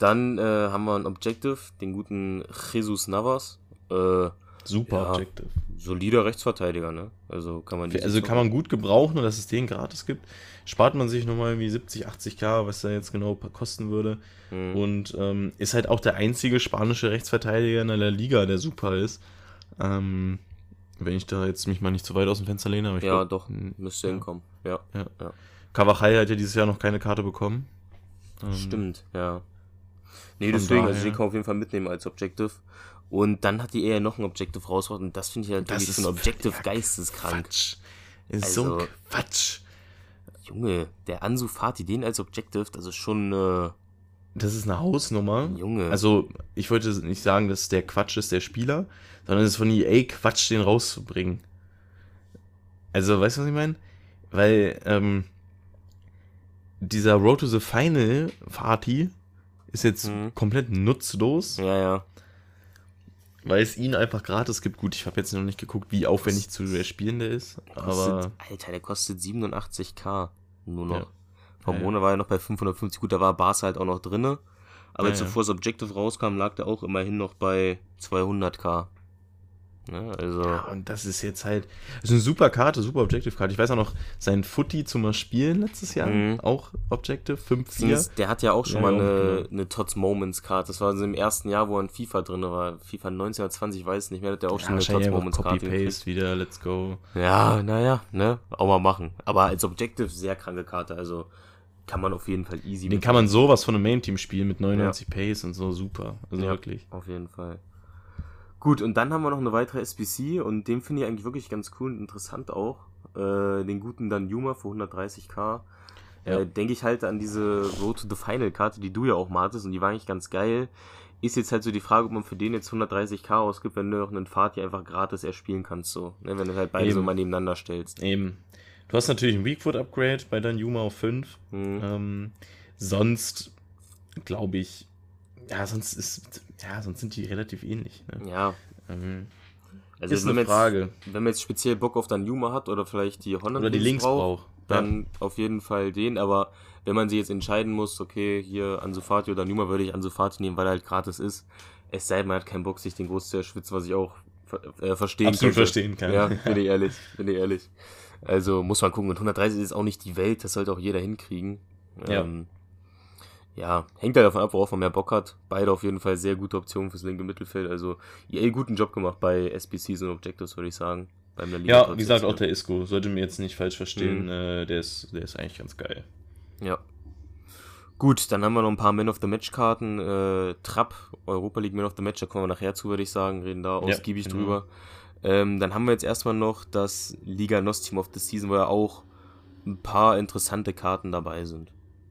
Dann äh, haben wir ein Objective, den guten Jesus Navas. Äh, Super Ja. Objective. solider Rechtsverteidiger, ne? Also kann man nicht Also kann man gut gebrauchen und dass es den gratis gibt. Spart man sich nochmal irgendwie 70, 80k, was da jetzt genau kosten würde. Mhm. Und ähm, ist halt auch der einzige spanische Rechtsverteidiger in der Liga, der super ist. Ähm, wenn ich da jetzt mich mal nicht zu weit aus dem Fenster lehne, aber ich Ja, glaub, doch, müsste ja. hinkommen. Ja, Cavachal hat ja dieses Jahr noch keine Karte bekommen. Ähm, stimmt, ja. Nee, deswegen, also den kann man auf jeden Fall mitnehmen als Objective. Und dann hat die eher noch ein Objective rausgebracht und das finde ich halt Das ist ein Objective geisteskrank. Quatsch. Ist so Also- ein Quatsch. Junge, der Ansu Fati, den als Objective, das ist schon, äh, Das ist eine Hausnummer. Junge. Also, ich wollte nicht sagen, dass der Quatsch ist der Spieler, sondern es ist von EA Quatsch, den rauszubringen. Also, weißt du, was ich meine? Weil, ähm, dieser Road to the Final Party ist jetzt Mhm. komplett nutzlos, ja, ja. weil es ihn einfach gratis gibt. Gut, ich habe jetzt noch nicht geguckt, wie aufwendig zu spielen der ist, Kostet, aber Alter, der kostet 87k nur noch. Ja. Hormone ja. war ja noch bei 550, gut, da war Barca halt auch noch drinne. Aber ja, zuvor das Objective rauskam, lag der auch immerhin noch bei 200k. Ne? Also ja, und das ist jetzt halt, das ist eine super Karte, super Objective-Karte. Ich weiß auch noch, sein Footy zum Mal spielen letztes Jahr, mhm. auch Objective 5-4. Der hat ja auch schon ja, mal eine, genau. eine Tots Moments-Karte. Das war so im ersten Jahr, wo er in FIFA drin war. FIFA 19 oder 20, ich weiß nicht mehr, hat der auch schon ja, eine Tots Moments-Karte. Copy-Paste wieder, let's go. Ja, naja, ne, auch mal machen. Aber als Objective sehr kranke Karte, also kann man auf jeden Fall easy. Den kann man sowas von einem Main-Team spielen mit 99 ja. Pace und so, super. Also wirklich. Auf jeden Fall. Gut, und dann haben wir noch eine weitere SBC und den finde ich eigentlich wirklich ganz cool und interessant auch. Äh, den guten dann Yuma für 130k. Ja. Äh, Denke ich halt an diese Road to the Final Karte, die du ja auch mal hattest und die war eigentlich ganz geil. Ist jetzt halt so die Frage, ob man für den jetzt 130k ausgibt, wenn du noch einen Fahrt einfach gratis erspielen kannst, so. Ne? Wenn du halt beide Eben. so mal nebeneinander stellst. Eben. Du hast natürlich ein Weakfoot Upgrade bei deinem Yuma auf 5. Mhm. Ähm, sonst glaube ich, ja, sonst ist, ja, sonst sind die relativ ähnlich. Ne? Ja. Ähm, also ist eine Frage. Jetzt, wenn man jetzt speziell Bock auf dann Yuma hat oder vielleicht die Honda oder die Links braucht, dann ja. auf jeden Fall den. Aber wenn man sich jetzt entscheiden muss, okay, hier Ansufati oder Yuma, würde ich Ansufati nehmen, weil er halt gratis ist. Es sei denn, man hat keinen Bock, sich den groß zu erschwitzen, was ich auch äh, verstehen Absolut könnte. verstehen kann. Ja, bin ich ehrlich, bin ich ehrlich. Also muss man gucken. Und 130 ist auch nicht die Welt, das sollte auch jeder hinkriegen. Ja. Ähm, ja, hängt halt davon ab, worauf man mehr Bock hat. Beide auf jeden Fall sehr gute Optionen fürs linke Mittelfeld. Also, EA guten Job gemacht bei SBCs und Objectives, würde ich sagen. ja, wie gesagt, auch der Isco. Sollte mir jetzt nicht falsch verstehen. Mhm. Äh, der, ist, der ist eigentlich ganz geil. Ja. Gut, dann haben wir noch ein paar Man of the Match Karten. Äh, Trapp, Europa League Man of the Match, da kommen wir nachher zu, würde ich sagen. Reden da ausgiebig ja, genau. drüber. Ähm, dann haben wir jetzt erstmal noch das Liga NOS Team of the Season, wo ja auch ein paar interessante Karten dabei sind.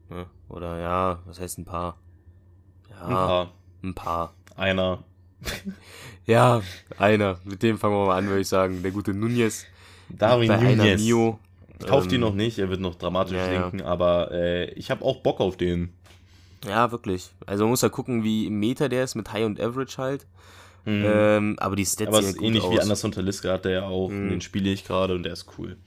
Ja, oder ja, was heißt ein paar? Ja, ein paar. Ein paar. Einer. ja, einer. Mit dem fangen wir mal an, würde ich sagen. Der gute Nunez. Darwin Nunez. Mio. Kauft ähm, ihn noch nicht, er wird noch dramatisch ja, linken, ja. aber äh, ich habe auch Bock auf den. Ja, wirklich. Also man muss ja gucken, wie im Meter der ist mit High und Average halt. Mhm. Ähm, aber die Stats aber ist ähnlich aus. wie Anderson Taliska hat der ja auch, mhm. den spiele ich gerade und der ist cool.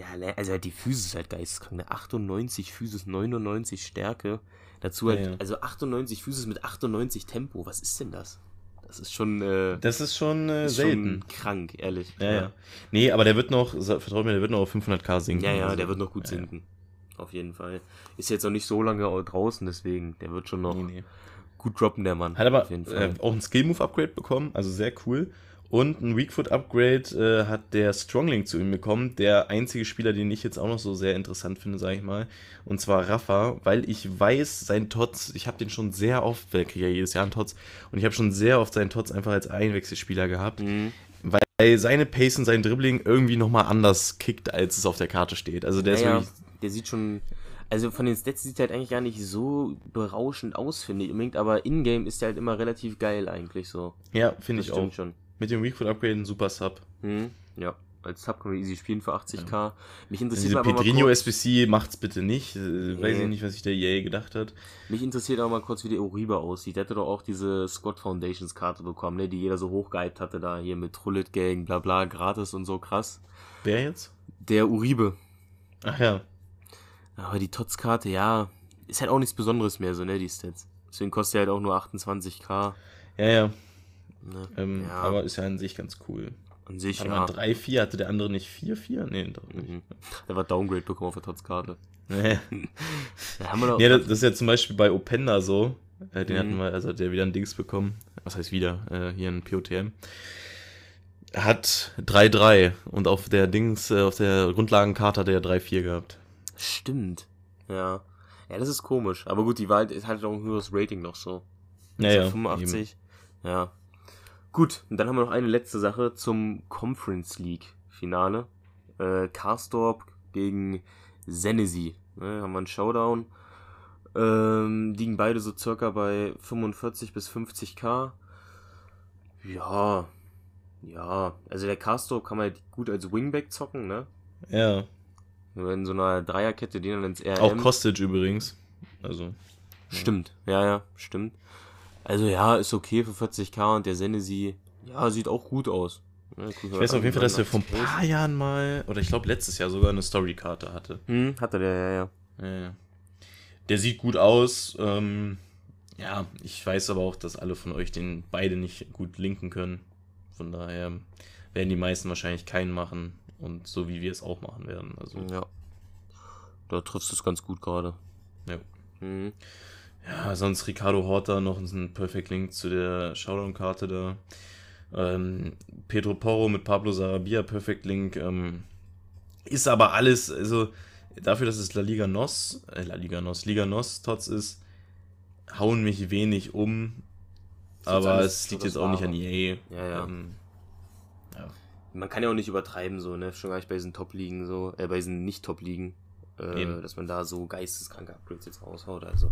Ja, ne, also die Physis ist halt geisteskrank. 98 ne? Physis, 99 Stärke. Dazu halt, ja, ja. also 98 Physis mit 98 Tempo. Was ist denn das? Das ist schon. Äh, das ist schon äh, ist selten. Schon krank, ehrlich. Ja, ja, Nee, aber der wird noch, vertraut mir, der wird noch auf 500k sinken. Ja, ja, also. der wird noch gut sinken. Auf jeden Fall. Ist jetzt noch nicht so lange draußen, deswegen. Der wird schon noch nee, nee. gut droppen, der Mann. Hat aber äh, auch ein Skill-Move-Upgrade bekommen, also sehr cool. Und ein Weakfoot-Upgrade äh, hat der Strongling zu ihm bekommen. Der einzige Spieler, den ich jetzt auch noch so sehr interessant finde, sage ich mal. Und zwar Rafa, weil ich weiß, sein Tots, ich habe den schon sehr oft, weil kriege ja jedes Jahr einen Tots, und ich habe schon sehr oft seinen Tots einfach als Einwechselspieler gehabt. Mhm. Weil seine Pace und sein Dribbling irgendwie nochmal anders kickt, als es auf der Karte steht. Also der naja, ist wirklich. Der sieht schon. Also von den Stats sieht er halt eigentlich gar nicht so berauschend aus, finde ich unbedingt, aber in-game ist der halt immer relativ geil eigentlich so. Ja, finde ich auch. schon. Mit dem Weakfoot Upgrade ein super Sub. Hm, ja. Als Sub kann man easy spielen für 80k. Ja. Mich interessiert diese Pedrinho SBC macht's bitte nicht. Nee. Weiß ich nicht, was sich der EA gedacht hat. Mich interessiert auch mal kurz, wie der Uribe aussieht. Der hätte doch auch diese Squad Foundations Karte bekommen, ne, die jeder so hochgehypt hatte, da hier mit Trullet Gang, bla bla, gratis und so krass. Wer jetzt? Der Uribe. Ach ja. Aber die Tots-Karte, ja, ist halt auch nichts Besonderes mehr, so, ne, die Stats. Deswegen kostet er halt auch nur 28k. Ja, ja. Ne? Ähm, ja. Aber ist ja an sich ganz cool. An sich, ja. 3-4, hatte der andere nicht 4-4? Nee, doch nicht. Mhm. Der war Downgrade bekommen auf der Totzkarte. Nee. ja, haben wir nee, das, das, ist ja zum Beispiel bei Openda so. Äh, den mhm. hatten wir, also hat der wieder ein Dings bekommen. Was heißt wieder? Äh, hier ein POTM. Hat 3-3 und auf der Dings, äh, auf der Grundlagenkarte hat er 3-4 gehabt. Stimmt. Ja. Ja, das ist komisch. Aber gut, die Wahl ist halt auch nur das Rating noch so. Naja. 85. Eben. Ja. Gut, und dann haben wir noch eine letzte Sache zum Conference League Finale. Äh, Karstorp gegen Senesi. Ne, haben wir einen Showdown. Ähm, liegen beide so circa bei 45 bis 50k. Ja, ja, also der Karstorp kann man halt gut als Wingback zocken, ne? Ja. In so einer Dreierkette, die dann ins RM. Auch Kostic übrigens. Also. Stimmt, ja, ja, stimmt. Also ja, ist okay für 40k und der Senesi, ja, sieht auch gut aus. Ja, ich weiß auf jeden Fall, dass er vor ein paar Jahren mal, oder ich glaube letztes Jahr sogar eine Storykarte hatte. Hm, hatte der, ja, ja. ja, ja. der sieht gut aus. Ähm, ja, ich weiß aber auch, dass alle von euch den beide nicht gut linken können. Von daher werden die meisten wahrscheinlich keinen machen und so wie wir es auch machen werden. Also Ja. Da triffst du es ganz gut gerade. ja. Mhm. Ja, sonst Ricardo Horta noch ein Perfect Link zu der Showdown-Karte da. Ähm, Pedro Porro mit Pablo Sarabia, Perfect Link. Ähm, ist aber alles, also dafür, dass es La Liga Nos, äh, La Liga Nos, Liga Nos Tots ist, hauen mich wenig um. aber es liegt jetzt auch nicht an EA. Ja, ja. Ähm, ja. Man kann ja auch nicht übertreiben, so, ne? Schon gar nicht bei diesen Top-Ligen, so, äh, bei diesen Nicht-Top-Ligen. Äh, dass man da so geisteskranke Upgrades jetzt raushaut, also.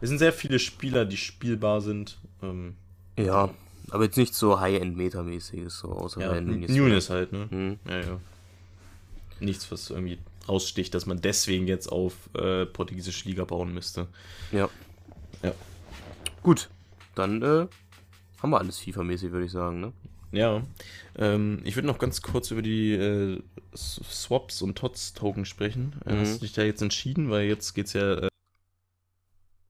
Es sind sehr viele Spieler, die spielbar sind. Ähm, Ja, aber jetzt nicht so High-End-Meta-mäßiges, so, außer ja, bei Nunes. Nunes halt, ne? Hm. Ja, ja. Nichts, was irgendwie raussticht, dass man deswegen jetzt auf äh, portugiesische Liga bauen müsste. Ja. Ja. Gut, dann äh, haben wir alles FIFA-mäßig, würde ich sagen, ne? Ja. Ähm, ich würde noch ganz kurz über die äh, Swaps und TOTS-Token sprechen. Äh, Mhm. Hast du dich da jetzt entschieden? Weil jetzt geht's ja äh,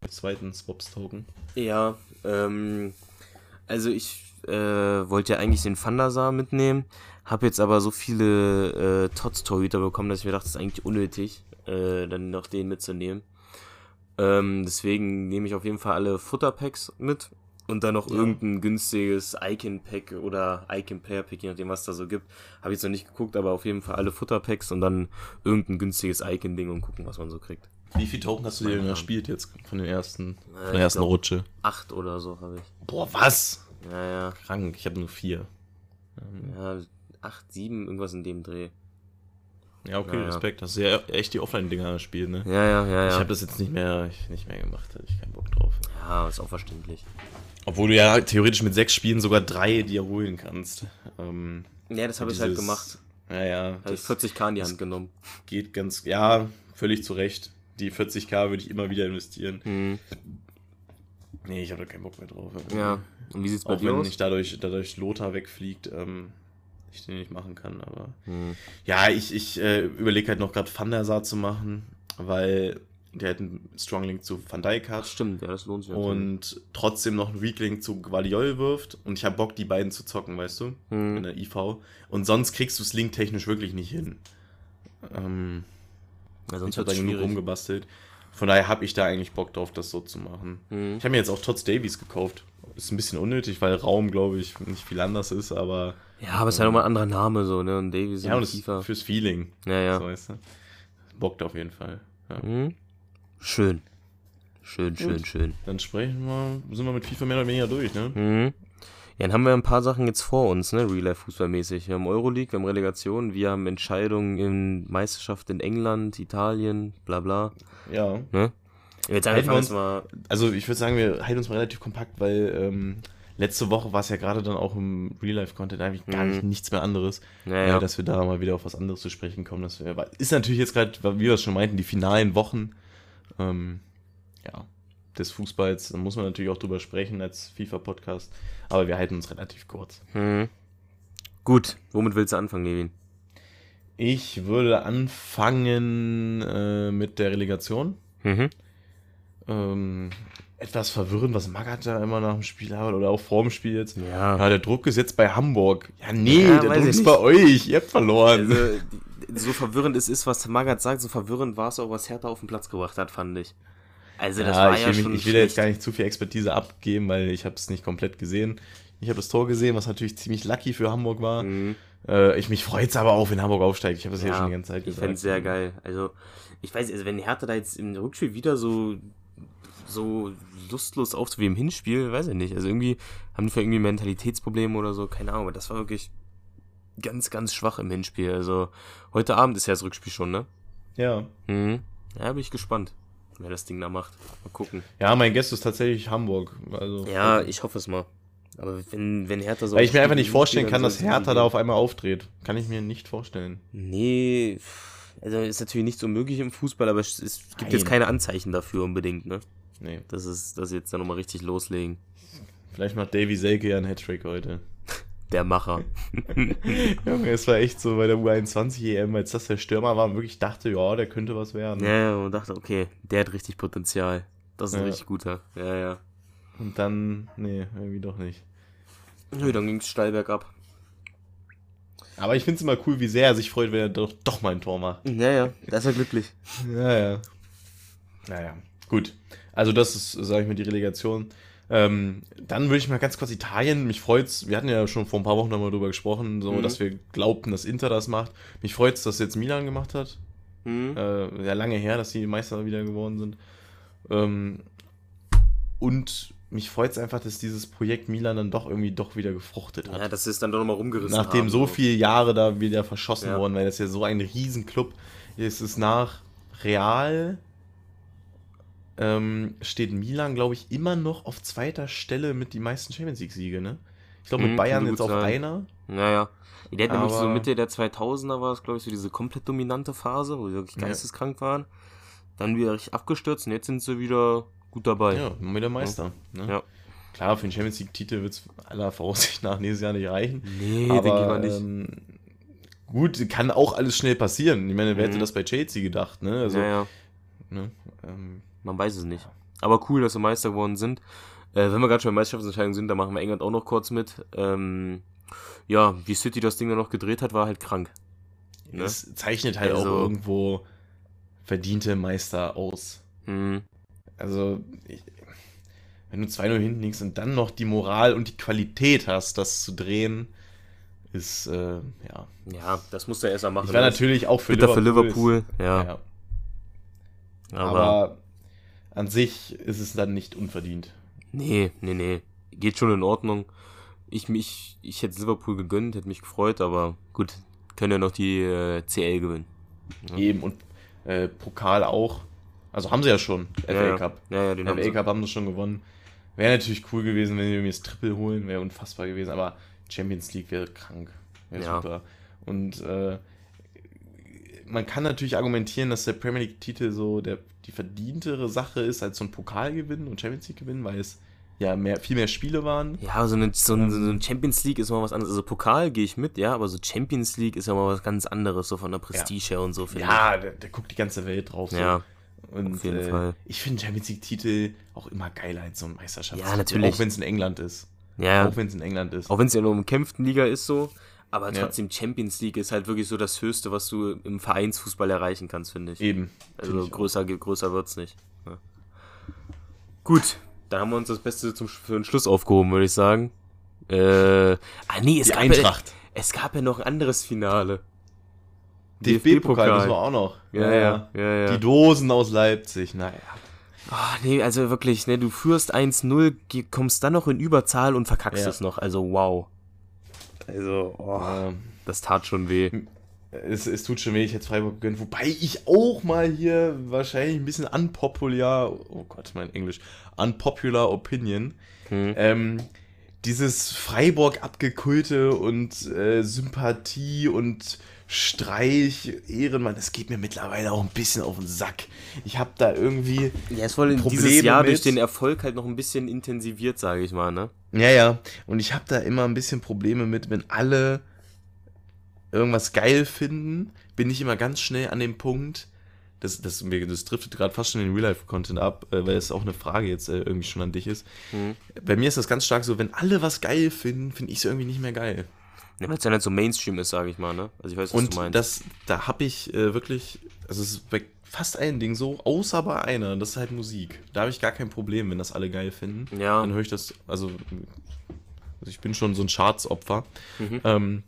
den zweiten Swaps-Token. Ja, ähm, also ich äh, wollte ja eigentlich den Thundersar mitnehmen, habe jetzt aber so viele äh, Tots-Torhüter bekommen, dass ich mir dachte, das ist eigentlich unnötig, äh, dann noch den mitzunehmen. Ähm, deswegen nehme ich auf jeden Fall alle Futterpacks mit und dann noch Ja. irgendein günstiges Icon-Pack oder Icon-Player-Pack, je nachdem, was da so gibt. Habe ich jetzt noch nicht geguckt, aber auf jeden Fall alle Futterpacks und dann irgendein günstiges Icon-Ding und gucken, was man so kriegt. Wie viele Token hast du dir denn Ja. erspielt jetzt von, den ersten, von ich der ersten glaub- Rutsche? Acht oder so habe ich. Boah, was? Ja, ja. Krank, ich habe nur vier. Ähm, Ja, 8, 7, irgendwas in dem Dreh. Ja, okay, Ja, ja. Respekt. Hast du ja echt die Offline-Dinger gespielt, ne? Ja, ja, ja, Ich ja. habe das jetzt nicht mehr, ich, nicht mehr gemacht, hatte ich keinen Bock drauf. Ja, ist auch verständlich. Obwohl du ja theoretisch mit sechs Spielen sogar drei dir holen kannst. Ähm, Ja, das habe ich halt gemacht. Ja, ja. Habe ich Das 40k in die Hand genommen. geht ganz, ja, völlig zu Recht. Die 40k würde ich immer wieder investieren. Mhm. Nee, ich habe da keinen Bock mehr drauf. Ja. Und wie sieht's bei Auch dir wenn aus? nicht dadurch, dadurch Lothar wegfliegt, ähm, ich den nicht machen kann, aber. Mhm. Ja, ich, ich äh, überlege halt noch gerade Van der Sar zu machen, weil der halt einen Strong Link zu Van Dijk hat. Stimmt, ja, das lohnt sich. und trotzdem noch einen Weak Link zu Guardiol wirft. Und ich habe Bock, die beiden zu zocken, weißt du? In Mhm. der IV. Und sonst kriegst du es linktechnisch wirklich nicht hin. Ähm, Ja, sonst wird's da genug rumgebastelt. Von daher habe ich da eigentlich Bock drauf, das so zu machen. Mhm. Ich habe mir jetzt auch Tots Davies gekauft. Ist ein bisschen unnötig, weil Raum, glaube ich, nicht viel anders ist, aber Ja, aber es ist ja nochmal ein anderer Name, so, ne? Und Davies ja, und FIFA. fürs Feeling. Ja, ja. So, weißt du? Bockt auf jeden Fall. Ja. Mhm. Schön. Schön, schön, Gut. schön. Dann sprechen wir, sind wir mit FIFA mehr oder weniger durch, ne? Mhm. Ja, dann haben wir ein paar Sachen jetzt vor uns, ne, Real Life Fußballmäßig. Wir haben Euroleague, wir haben Relegation, wir haben Entscheidungen in Meisterschaft in England, Italien, bla bla. Ja. Ne? Jetzt einfach wir jetzt mal. Also ich würde sagen, wir halten uns mal relativ kompakt, weil ähm, letzte Woche war es ja gerade dann auch im Real-Life-Content eigentlich gar Mhm. nicht nichts mehr anderes. Naja, Äh, dass wir da mal wieder auf was anderes zu sprechen kommen. Das wär, weil- ist natürlich jetzt gerade, wie wir es schon meinten, die finalen Wochen ähm, ja, des Fußballs. Da muss man natürlich auch drüber sprechen als FIFA-Podcast. Aber wir halten uns relativ kurz. Mhm. Gut, womit willst du anfangen, Levin? Ich würde anfangen äh, mit der Relegation. Mhm. Ähm, etwas verwirrend, was Magath da immer nach dem Spiel hat oder auch vor dem Spiel jetzt. Ja. Ja, der Druck ist jetzt bei Hamburg. Ja, nee, Ja, der Druck ich ist nicht. bei euch. Ihr habt verloren. Also, so verwirrend es ist, was Magath sagt, so verwirrend war es auch, was Hertha auf den Platz gebracht hat, fand ich. Also, das ja, war ich ja will, mich, schon ich will jetzt gar nicht zu viel Expertise abgeben, weil ich habe es nicht komplett gesehen. Ich habe das Tor gesehen, was natürlich ziemlich lucky für Hamburg war. Mhm. Äh, ich mich freut es aber auch, wenn Hamburg aufsteigt. Ich habe das ja, schon die ganze Zeit ich gesagt. fände es sehr geil. Also, ich weiß, also wenn Hertha da jetzt im Rückspiel wieder so, so lustlos auftritt wie im Hinspiel, weiß ich nicht. Also irgendwie haben die vielleicht irgendwie Mentalitätsprobleme oder so, keine Ahnung. Aber das war wirklich ganz, ganz schwach im Hinspiel. Also, heute Abend ist ja das Rückspiel schon, ne? Ja. Mhm. Ja, bin ich gespannt, wer das Ding da macht. Mal gucken. ja, mein Guest ist tatsächlich Hamburg. Also, Ja, ich hoffe es mal. Aber wenn, wenn Hertha so. weil ich mir einfach nicht vorstellen kann, dass Hertha so da auf einmal aufdreht. Kann ich mir nicht vorstellen. Nee, also ist natürlich nicht so möglich im Fußball, aber es, es gibt Nein. jetzt keine Anzeichen dafür unbedingt, ne? Nee. Das ist, dass sie jetzt da nochmal richtig loslegen. Vielleicht macht Davy Selke ja einen Hattrick heute. der Macher. Junge, es war echt so bei der U21 EM, als das der Stürmer war und wirklich dachte, ja, der könnte was werden. Ja, ja, und dachte, okay, der hat richtig Potenzial. Das ist ein Ja. richtig guter. Ja, ja. Und dann, nee, irgendwie doch nicht. Nö, dann ging's steil bergab. Aber ich finde es immer cool, wie sehr er sich freut, wenn er doch, doch mal ein Tor macht. Ja, ja, da ist er glücklich. Ja, ja. Naja, gut. Also das ist, sage ich mal, die Relegation. Ähm, dann würde ich mal ganz kurz Italien. Mich freut's. Wir hatten ja schon vor ein paar Wochen nochmal drüber gesprochen, so Mhm. dass wir glaubten, dass Inter das macht. Mich freut's, dass jetzt Milan gemacht hat. Hm? Äh, ja, lange her, dass die Meister wieder geworden sind. Ähm, und mich freut's einfach, dass dieses Projekt Milan dann doch irgendwie doch wieder gefruchtet hat. Ja, dass sie es dann doch nochmal rumgerissen Nachdem haben. so viele Jahre da wieder verschossen Ja. wurden, weil das ja so ein Riesenclub ist. Es nach Real ähm, steht Milan, glaube ich, immer noch auf zweiter Stelle mit die meisten Champions League-Siege, ne? Ich glaube, mit Mhm, Bayern jetzt auf sein. einer. Naja. Die hatten nämlich so Mitte der 2000er war es, glaube ich, so diese komplett dominante Phase, wo sie wirklich Ja. geisteskrank waren. Dann wieder richtig abgestürzt und jetzt sind sie wieder gut dabei. Ja, immer wieder Meister. Ne? Ja. Klar, für den Champions League-Titel wird es aller Voraussicht nach nächstes Jahr nicht reichen. Nee, aber denke ich mal nicht. Ähm, gut, kann auch alles schnell passieren. Ich meine, wer hätte Mhm. das bei Chelsea gedacht, ne? Also, ja, ja. Ne? Ähm, Man weiß es nicht. Aber cool, dass sie Meister geworden sind. Äh, wenn wir gerade schon bei Meisterschaftsentscheidungen sind, dann machen wir England auch noch kurz mit. Ähm, ja, wie City das Ding dann noch gedreht hat, war halt krank. Ne? Es zeichnet halt Also- auch irgendwo verdiente Meister aus. Hm. Also, ich, wenn du 2-0 hinten liegst und dann noch die Moral und die Qualität hast, das zu drehen, ist, äh, ja. Ja, das musste er erst mal machen. Ich Das natürlich auch für bitter Liverpool. für Liverpool. Ja, ja. aber, Aber an sich ist es dann nicht unverdient. nee, nee, nee. Geht schon in Ordnung. Ich mich, ich hätte Liverpool gegönnt, hätte mich gefreut, aber gut, können ja noch die äh, CL gewinnen. Ja. Eben und äh, Pokal auch. Also haben sie ja schon, FA ja, Cup. Ja, ja, den haben FA sie. Cup haben sie schon gewonnen. Wäre natürlich cool gewesen, wenn sie irgendwie das Triple holen, wäre unfassbar gewesen, aber Champions League wäre krank. Wäre Ja. super. Und äh, man kann natürlich argumentieren, dass der Premier League-Titel so der, die verdientere Sache ist als so ein Pokal gewinnen und Champions League gewinnen, weil es ja mehr, viel mehr Spiele waren. Ja, so eine, so, ein, so eine Champions League ist mal was anderes. Also Pokal gehe ich mit, ja, aber so Champions League ist ja mal was ganz anderes, so von der Prestige her und so, Ja, da, da guckt die ganze Welt drauf. So. Ja, und auf jeden äh, Fall. ich finde Champions League-Titel auch immer geiler als so ein Meisterschaftstitel. Ja, natürlich. Auch wenn es in England ist. ja. Auch wenn es in England ist. Auch wenn es ja nur im kämpften Liga ist so, aber Ja. trotzdem Champions League ist halt wirklich so das Höchste, was du im Vereinsfußball erreichen kannst, finde ich. Eben. Also ich größer, größer wird's nicht. Ja. Gut, da haben wir uns das Beste zum, für den Schluss aufgehoben, würde ich sagen. Äh, ah nee, es Die gab, Eintracht. Ja, es gab ja noch ein anderes Finale. DFB-Pokal müssen wir auch noch. Ja, ja, ja, ja. Die Dosen aus Leipzig, naja. Ah, nee, also wirklich, ne, du führst 1-0, ge- kommst dann noch in Überzahl und verkackst Ja. es noch. Also wow. Also, oh, Ähm, das tat schon weh. es, es tut schon weh, ich hätte Freiburg gegönnt. Wobei ich auch mal hier wahrscheinlich ein bisschen unpopular, oh Gott, mein Englisch, unpopular Opinion, Hm. ähm, dieses Freiburg abgekulte und äh, Sympathie und Streich, Ehrenmann, das geht mir mittlerweile auch ein bisschen auf den Sack. Ich habe da irgendwie, Ja, es wurde Probleme dieses Jahr durch mit- den Erfolg halt noch ein bisschen intensiviert, sage ich mal, ne? Ja, ja. Und ich habe da immer ein bisschen Probleme mit, wenn alle irgendwas geil finden, bin ich immer ganz schnell an dem Punkt, das, das, das driftet gerade fast schon in den Real-Life-Content ab, äh, weil es auch eine Frage jetzt äh, irgendwie schon an dich ist. Mhm. Bei mir ist das ganz stark so, wenn alle was geil finden, finde ich es irgendwie nicht mehr geil. Ja, Weil es dann halt so Mainstream ist, sage ich mal, ne? Also ich weiß, was Und du meinst. das, da habe ich äh, wirklich, also es ist bei fast allen Dingen so, außer bei einer, das ist halt Musik. Da habe ich gar kein Problem, wenn das alle geil finden. ja, dann höre ich das, also, also ich bin schon so ein Charts-Opfer. Mhm. Ähm,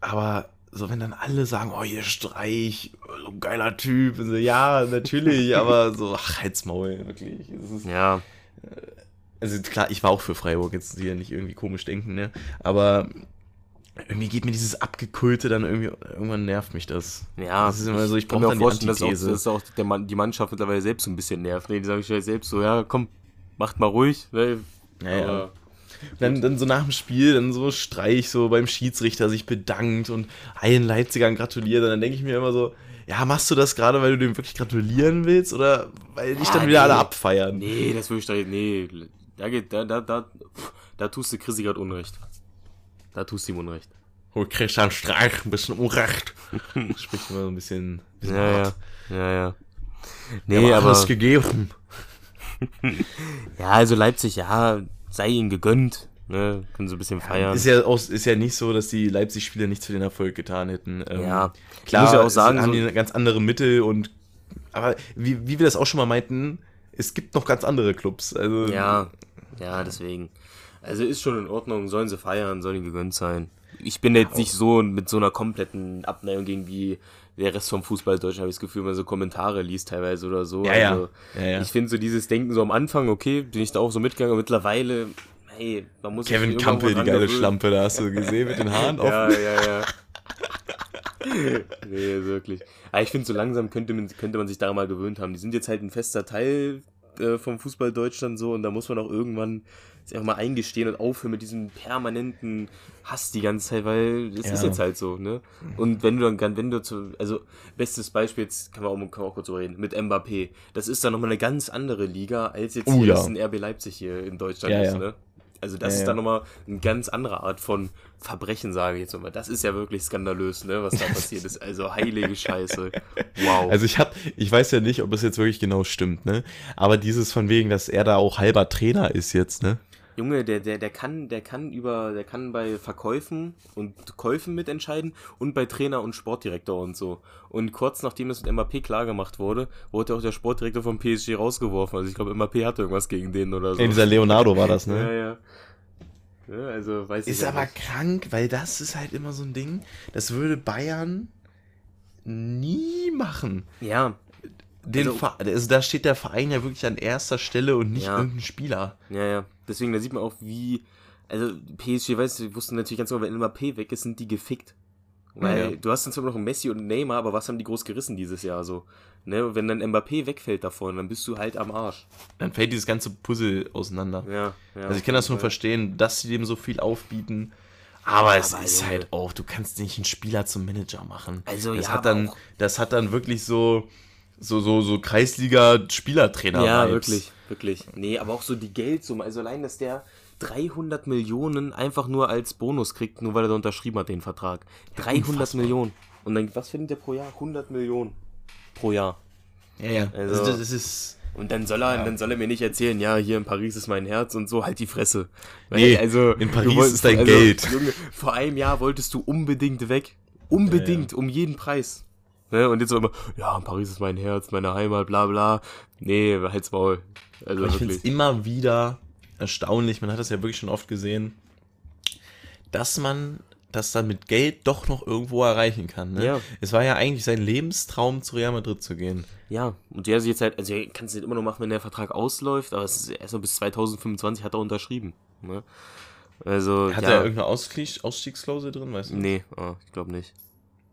aber so, wenn dann alle sagen, oh, ihr Streich, so ein geiler Typ, und so, ja, natürlich, aber so, ach, halt's Maul, wirklich. Ist, ja, also klar, ich war auch für Freiburg, jetzt hier nicht irgendwie komisch denken, ne? Aber irgendwie geht mir dieses Abgekulte dann irgendwie, irgendwann nervt mich das. ja. Das ist immer so, ich kann brauch mir auch dann die vorstellen, dass auch, Antithese. dass auch der Mann, die Mannschaft mittlerweile selbst so ein bisschen nervt. Ne? Die sagen sich selbst so, ja, komm, macht mal ruhig. Ne? Ja, ja. Dann, dann so nach dem Spiel, dann so Streich so beim Schiedsrichter sich bedankt und allen Leipzigern gratuliert. Und dann denke ich mir immer so, ja, machst du das gerade, weil du dem wirklich gratulieren willst oder weil dich Ja, dann wieder nee. alle abfeiern? Nee, das würde ich da, nee, da geht, da, da, da, da tust du Chrissy gerade Unrecht. Da tust du ihm Unrecht. Oh, Christian Streich, ein bisschen Unrecht. Spricht immer so ein bisschen, bisschen Ja, ja. hart. Ja, ja. Nee, Nee, aber aber. es gegeben. Ja, also Leipzig, ja, sei ihnen gegönnt. Ne? Können sie ein bisschen feiern. Ist ja, auch, ist ja nicht so, dass die Leipzig-Spieler nichts für den Erfolg getan hätten. Ähm, Ja, klar, muss ja auch sagen, haben so- die eine ganz andere Mittel und aber wie, wie wir das auch schon mal meinten, es gibt noch ganz andere Clubs. Also Ja, ja, deswegen. Also ist schon in Ordnung, sollen sie feiern, sollen ihnen gegönnt sein. Ich bin jetzt nicht so mit so einer kompletten Abneigung gegen wie der Rest vom Fußball Deutschland, habe ich das Gefühl, wenn man so Kommentare liest teilweise oder so. Ja. Also, Ja, ja. Ich finde so dieses Denken so am Anfang, okay, bin ich da auch so mitgegangen, aber mittlerweile, hey, man muss Kevin Campbell, die geile. Schlampe, da hast du gesehen mit den Haaren offen. Ja, ja, ja. nee, wirklich. Aber ich finde, so langsam könnte man, könnte man sich daran mal gewöhnt haben. Die sind jetzt halt ein fester Teil äh, vom Fußball Deutschland so und da muss man auch irgendwann einfach mal eingestehen und aufhören mit diesem permanenten Hass die ganze Zeit, weil es ist Ja. jetzt halt so, ne? Und wenn du dann, wenn du zu, also bestes Beispiel, jetzt kann man auch, kann man auch kurz drüber reden, mit Mbappé. Das ist dann nochmal eine ganz andere Liga, als jetzt Oh, hier ja. ein RB Leipzig hier in Deutschland Ja, ist, ne? Also das Ja, ist dann nochmal eine ganz andere Art von Verbrechen, sage ich jetzt mal. Das ist ja wirklich skandalös, ne, was da passiert ist. Also heilige Scheiße. Wow. Also ich hab, ich weiß ja nicht, ob es jetzt wirklich genau stimmt, ne? Aber dieses von wegen, dass er da auch halber Trainer ist jetzt, ne? Junge, der, der, der kann, der kann über, der kann bei Verkäufen und Käufen mitentscheiden und bei Trainer und Sportdirektor und so. Und kurz nachdem das mit MAP klargemacht wurde, wurde auch der Sportdirektor vom PSG rausgeworfen. Also ich glaube, MAP hatte irgendwas gegen den oder so. Ey, dieser Leonardo war das, ja, ne? ja. Ja, also weiß ich Ist ja aber nicht. krank, weil das ist halt immer so ein Ding, das würde Bayern nie machen. Ja, Den Also- also da steht der Verein ja wirklich an erster Stelle und nicht Ja. irgendein Spieler. Ja, ja. Deswegen, da sieht man auch, wie. Also, PSG, weißt du, die wussten natürlich ganz genau, wenn Mbappé weg ist, sind die gefickt. Weil Ja, ja. du hast dann zwar noch einen Messi und einen Neymar, aber was haben die groß gerissen dieses Jahr so? Ne? Wenn dann Mbappé wegfällt davon, dann bist du halt am Arsch. Dann fällt dieses ganze Puzzle auseinander. Ja, ja. Also ich kann das nur verstehen, dass sie dem so viel aufbieten. Aber es Aber, ist Junge. halt auch, du kannst nicht einen Spieler zum Manager machen. Also, das ja, hat dann, auch- das hat dann wirklich so, so, so, so Kreisliga-Spielertrainer. Ja, wirklich, wirklich. Nee, aber auch so die Geldsumme. Also allein, dass der 300 Millionen einfach nur als Bonus kriegt, nur weil er da unterschrieben hat, den Vertrag. 300 unfassbar. Millionen. Und dann, was verdient der pro Jahr? 100 Millionen pro Jahr. Ja, ja. Also- Also, das ist. Und dann soll er, dann soll er mir nicht erzählen, ja, hier in Paris ist mein Herz und so, halt die Fresse. Nee, also, in Paris wolltest- ist dein Geld. Junge, vor einem Jahr wolltest du unbedingt weg. Unbedingt, um jeden Preis. Ne? Und jetzt immer, ja, Paris ist mein Herz, meine Heimat, bla bla. Nee, halt's Maul. Also Aber ich finde es immer wieder erstaunlich, man hat das ja wirklich schon oft gesehen, dass man das dann mit Geld doch noch irgendwo erreichen kann. Ne? Ja. Es war ja eigentlich sein Lebenstraum, zu Real Madrid zu gehen. Ja, und der ist jetzt halt, also er kann es nicht immer noch machen, wenn der Vertrag ausläuft, aber es ist erst noch bis 2025 hat er unterschrieben. Ne? Also, Hat ja, er irgendeine Ausstieg Ausstiegsklausel drin, weißt du? Nee, oh, ich glaube nicht.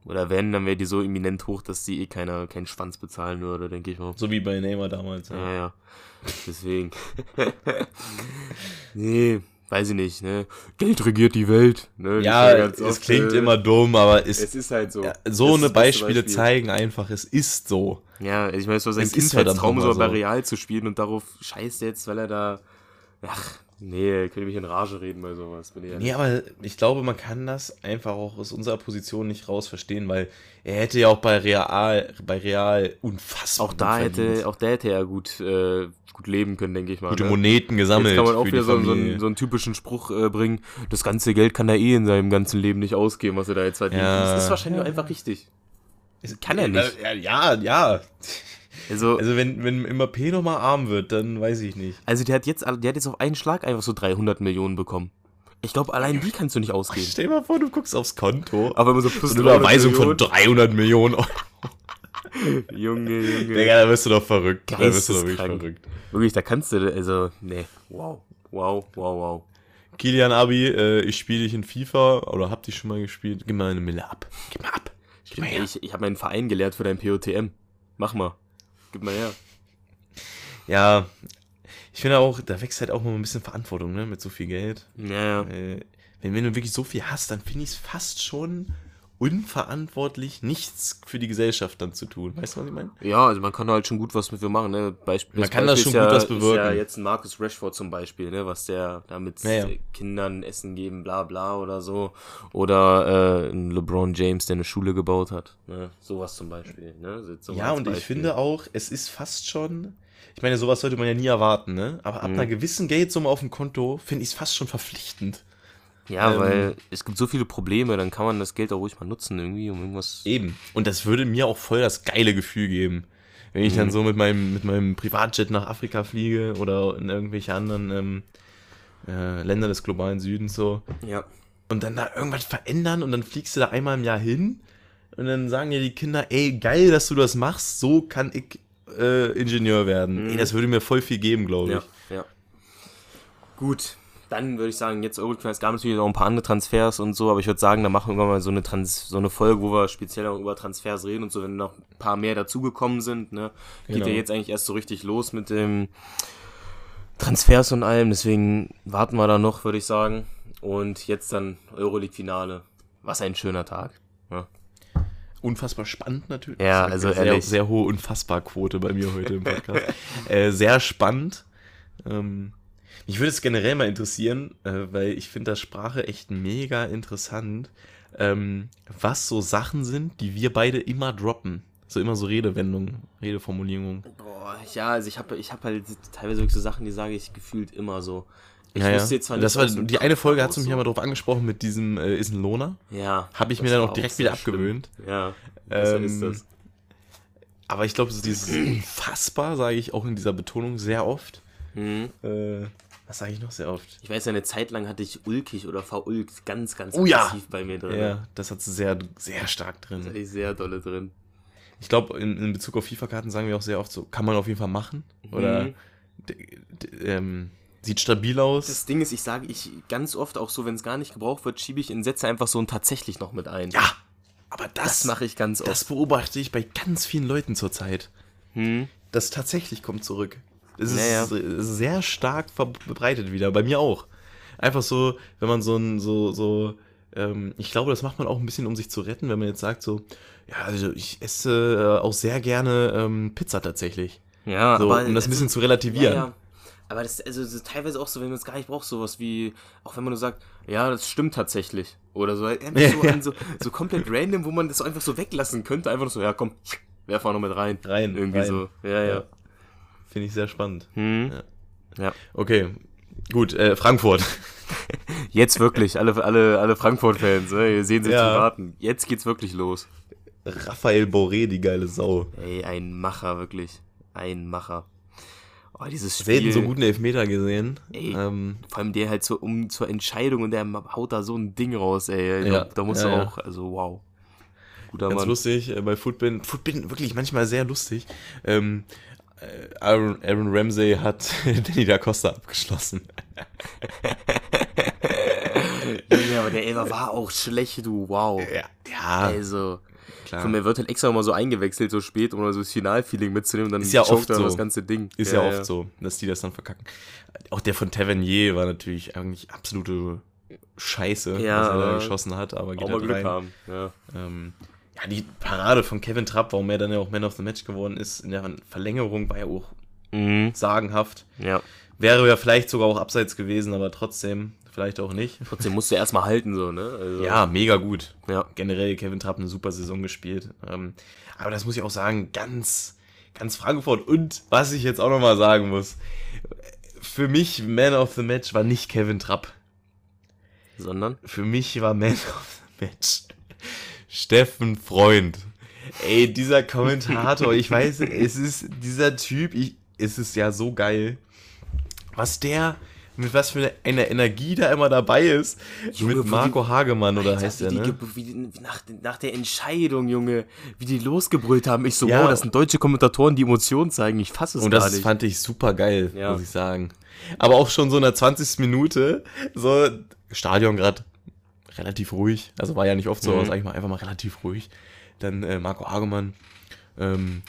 Oder wenn, dann wäre die so eminent hoch, dass die eh keiner keinen Schwanz bezahlen würde, denke ich mal. So wie bei Neymar damals. Ja. Ja, ja. Deswegen. nee, weiß ich nicht, ne? Geld regiert die Welt. Ne? Ja, es oft, klingt äh, immer dumm, aber es, Es ist halt so. ja, so ist eine Beispiele Beispiel. zeigen einfach, es ist so. Ja, ich meine, es war sein ist verdammt Kindheitstraum, nochmal so bei so. Real zu spielen und darauf scheißt er jetzt, weil er da. Ach, nee, könnte mich in Rage reden bei sowas. Bin ich. Nee, aber ich glaube, man kann das einfach auch aus unserer Position nicht raus verstehen, weil er hätte ja auch bei Real, bei Real unfassbar auch da gut verdient. hätte, auch da hätte er gut, äh, gut leben können, denke ich mal. gute ne? Moneten gesammelt. Jetzt kann man auch wieder so, so, einen, so einen typischen Spruch äh, bringen, das ganze Geld kann er eh in seinem ganzen Leben nicht ausgeben, was er da jetzt verdient. Ja. Das ist wahrscheinlich auch einfach richtig. kann er nicht. Ja, ja, ja. Also, Also wenn, wenn Mbappé nochmal arm wird, dann weiß ich nicht. also der hat jetzt, der hat jetzt auf einen Schlag einfach so 300 Millionen bekommen. Ich glaube, allein die kannst du nicht ausgeben. Stell dir mal vor, du guckst aufs Konto. Aber immer so plus so eine Überweisung von 300 300 Millionen Euro. Millionen. Junge, Junge. Digga, da wirst du doch verrückt. Da wirst du doch wirklich Geisteskrank. verrückt. Wirklich, da kannst du, also, nee, wow, wow, wow, wow. Kilian Abi, äh, ich spiele dich in FIFA oder hab dich schon mal gespielt. Gib mal eine Mille ab. Gib mal ab. Gib mal her. Ich, ich habe meinen Verein gelehrt für dein POTM. Mach mal. Gib mal her. Ja, ich finde auch, da wächst halt auch mal ein bisschen Verantwortung, ne, mit so viel Geld. Ja. Äh, wenn, wenn du wirklich so viel hast, dann finde ich es fast schon unverantwortlich, nichts für die Gesellschaft dann zu tun. Weißt du, was ich meine? Ja, also man kann halt schon gut was mit wir machen, ne? Beispiel, Man kann da Beispiel schon ist gut ja, was Ist ja bewirken. jetzt ein Marcus Rashford zum Beispiel, ne? Was der da mit Ja, ja. Kindern Essen geben, bla bla oder so. Oder äh, ein LeBron James, der eine Schule gebaut hat. Ne? Sowas zum Beispiel, ne? So- Ja, und ich Beispiel. finde auch, es ist fast schon. Ich meine, sowas sollte man ja nie erwarten, ne? Aber ab Mhm. einer gewissen Geldsumme auf dem Konto finde ich es fast schon verpflichtend. Ja, ähm, weil es gibt so viele Probleme, dann kann man das Geld auch ruhig mal nutzen, irgendwie, um irgendwas. Eben. Und das würde mir auch voll das geile Gefühl geben. Wenn ich dann Mhm. so mit meinem, mit meinem Privatjet nach Afrika fliege oder in irgendwelche anderen ähm, äh, Länder des globalen Südens so. Ja. Und dann da irgendwas verändern und dann fliegst du da einmal im Jahr hin und dann sagen dir die Kinder, ey, geil, dass du das machst, so kann ich äh, Ingenieur werden. Mhm. Ey, das würde mir voll viel geben, glaube ich. Ja, ja. Gut, dann würde ich sagen, jetzt es gab natürlich auch ein paar andere Transfers und so, aber ich würde sagen, da machen wir mal so eine, Trans so eine Folge, wo wir speziell auch über Transfers reden und so, wenn noch ein paar mehr dazugekommen sind, ne? Geht Genau. ja jetzt eigentlich erst so richtig los mit dem Transfers und allem, deswegen warten wir da noch, würde ich sagen. Und jetzt dann Euroleague-Finale. Was ein schöner Tag. Ja. Unfassbar spannend natürlich. Ja, also sehr, ehrlich. sehr hohe Unfassbar-Quote bei mir heute im Podcast. äh, sehr spannend. Ähm, mich würde es generell mal interessieren, äh, weil ich finde das Sprache echt mega interessant, ähm, was so Sachen sind, die wir beide immer droppen. So immer so Redewendungen, Redeformulierungen. Boah, ja, also ich habe ich hab halt teilweise wirklich so Sachen, die sage ich gefühlt immer so. Ich Ja, ja. wüsste jetzt zwar Das nicht war, aus dem die eine Folge du mich so. aber drauf angesprochen mit diesem äh, ist ein Lohner. Ja. Habe ich das mir dann war auch direkt wieder schlimm. abgewöhnt. Ja. Ähm, ist das. Aber ich glaube, so dieses unfassbar sage ich auch in dieser Betonung sehr oft. Mhm. Äh, was sage ich noch sehr oft? Ich weiß, eine Zeit lang hatte ich ulkig oder verulkt ganz, ganz Oh ja. bei mir drin. Ja, das hat sehr, sehr stark Das drin. hatte ich sehr dolle drin. Ich glaube, in, in Bezug auf FIFA-Karten sagen wir auch sehr oft so, kann man auf jeden Fall machen. Oder Mhm. d- d- ähm, sieht stabil aus. Das Ding ist, ich sage ich ganz oft auch so, wenn es gar nicht gebraucht wird, schiebe ich in Sätze einfach so ein tatsächlich noch mit ein. ja, aber Das das, mache ich ganz oft. das beobachte ich bei ganz vielen Leuten zurzeit. Hm? Das tatsächlich kommt zurück. Ist Naja. sehr stark verbreitet wieder, bei mir auch. Einfach so, wenn man so ein, so, so, ähm, ich glaube, das macht man auch ein bisschen, um sich zu retten, wenn man jetzt sagt so, ja, also ich esse äh, auch sehr gerne ähm, Pizza tatsächlich. Ja, So, aber um das ein bisschen zu relativieren. Ja, ja. Aber das ist also das ist teilweise auch so, wenn man es gar nicht braucht, sowas wie, auch wenn man nur sagt, ja, das stimmt tatsächlich. Oder so, einfach so, so, komplett random, wo man das einfach so weglassen könnte. Einfach so, ja, komm, werf mal noch mit rein. Rein, Irgendwie rein. so. Ja, ja. Ja. Finde ich sehr spannend. Hm. Ja. Okay, gut, äh, Frankfurt. Jetzt wirklich, alle, alle, alle Frankfurt-Fans, ne? sehen sich Ja. zu warten. Jetzt geht's wirklich los. Raphael Boré, die geile Sau. Ey, ein Macher, wirklich. Ein Macher. Oh, dieses Spiel. Selten so guten Elfmeter gesehen. Ey. Ähm, Vor allem der halt so um zur Entscheidung und der haut da so ein Ding raus, ey. Ja, Da, da musst ja, du ja. auch, also wow. Guter ganz Mann. lustig, äh, bei Footbin. Footbin wirklich manchmal sehr lustig. Ähm, äh, Aaron, Aaron Ramsey hat Danny da Costa abgeschlossen. Ja, aber der Elfer war auch schlecht, du, wow. Ja, ja Also, klar. von mir wird halt extra mal so eingewechselt, so spät, um so das Finalfeeling mitzunehmen und dann Ist ja oft so. das ganze Ding. Ist ja, oft so, dass die das dann verkacken. Auch der von Tavernier war natürlich eigentlich absolute Scheiße, Ja, was er da geschossen hat, aber geht Auch halt Glück rein. haben. Ja. Ähm, ja, die Parade von Kevin Trapp, warum er dann ja auch Man of the Match geworden ist, in der Verlängerung war ja auch Mhm. sagenhaft. ja. Wäre ja vielleicht sogar auch abseits gewesen, aber trotzdem, vielleicht auch nicht. Trotzdem musst du erstmal halten, so, ne? Also, Ja, mega gut. Ja. Generell Kevin Trapp eine super Saison gespielt. Ähm, aber das muss ich auch sagen, ganz, ganz Frankfurt. Und was ich jetzt auch nochmal sagen muss, für mich Man of the Match war nicht Kevin Trapp. Sondern? Für mich war Man of the Match Steffen Freund. Ey, dieser Kommentator, ich weiß, es ist dieser Typ, ich, es ist ja so geil, was der, mit was für einer Energie da immer dabei ist. Junge, mit die- Marco Hagemann oder Alter, heißt der, die ne? Wie, die- nach, nach der Entscheidung, Junge, wie die losgebrüllt haben. Ich so, Ja. wow, das sind deutsche Kommentatoren, die Emotionen zeigen. Ich fasse es Und gar das nicht. fand ich super geil, Ja. muss ich sagen. Aber auch schon so in der 20. Minute, so Stadion gerade relativ ruhig. Also war ja nicht oft so, Mhm. aber sag ich mal einfach mal relativ ruhig. Dann äh, Marco Hagemann, ähm,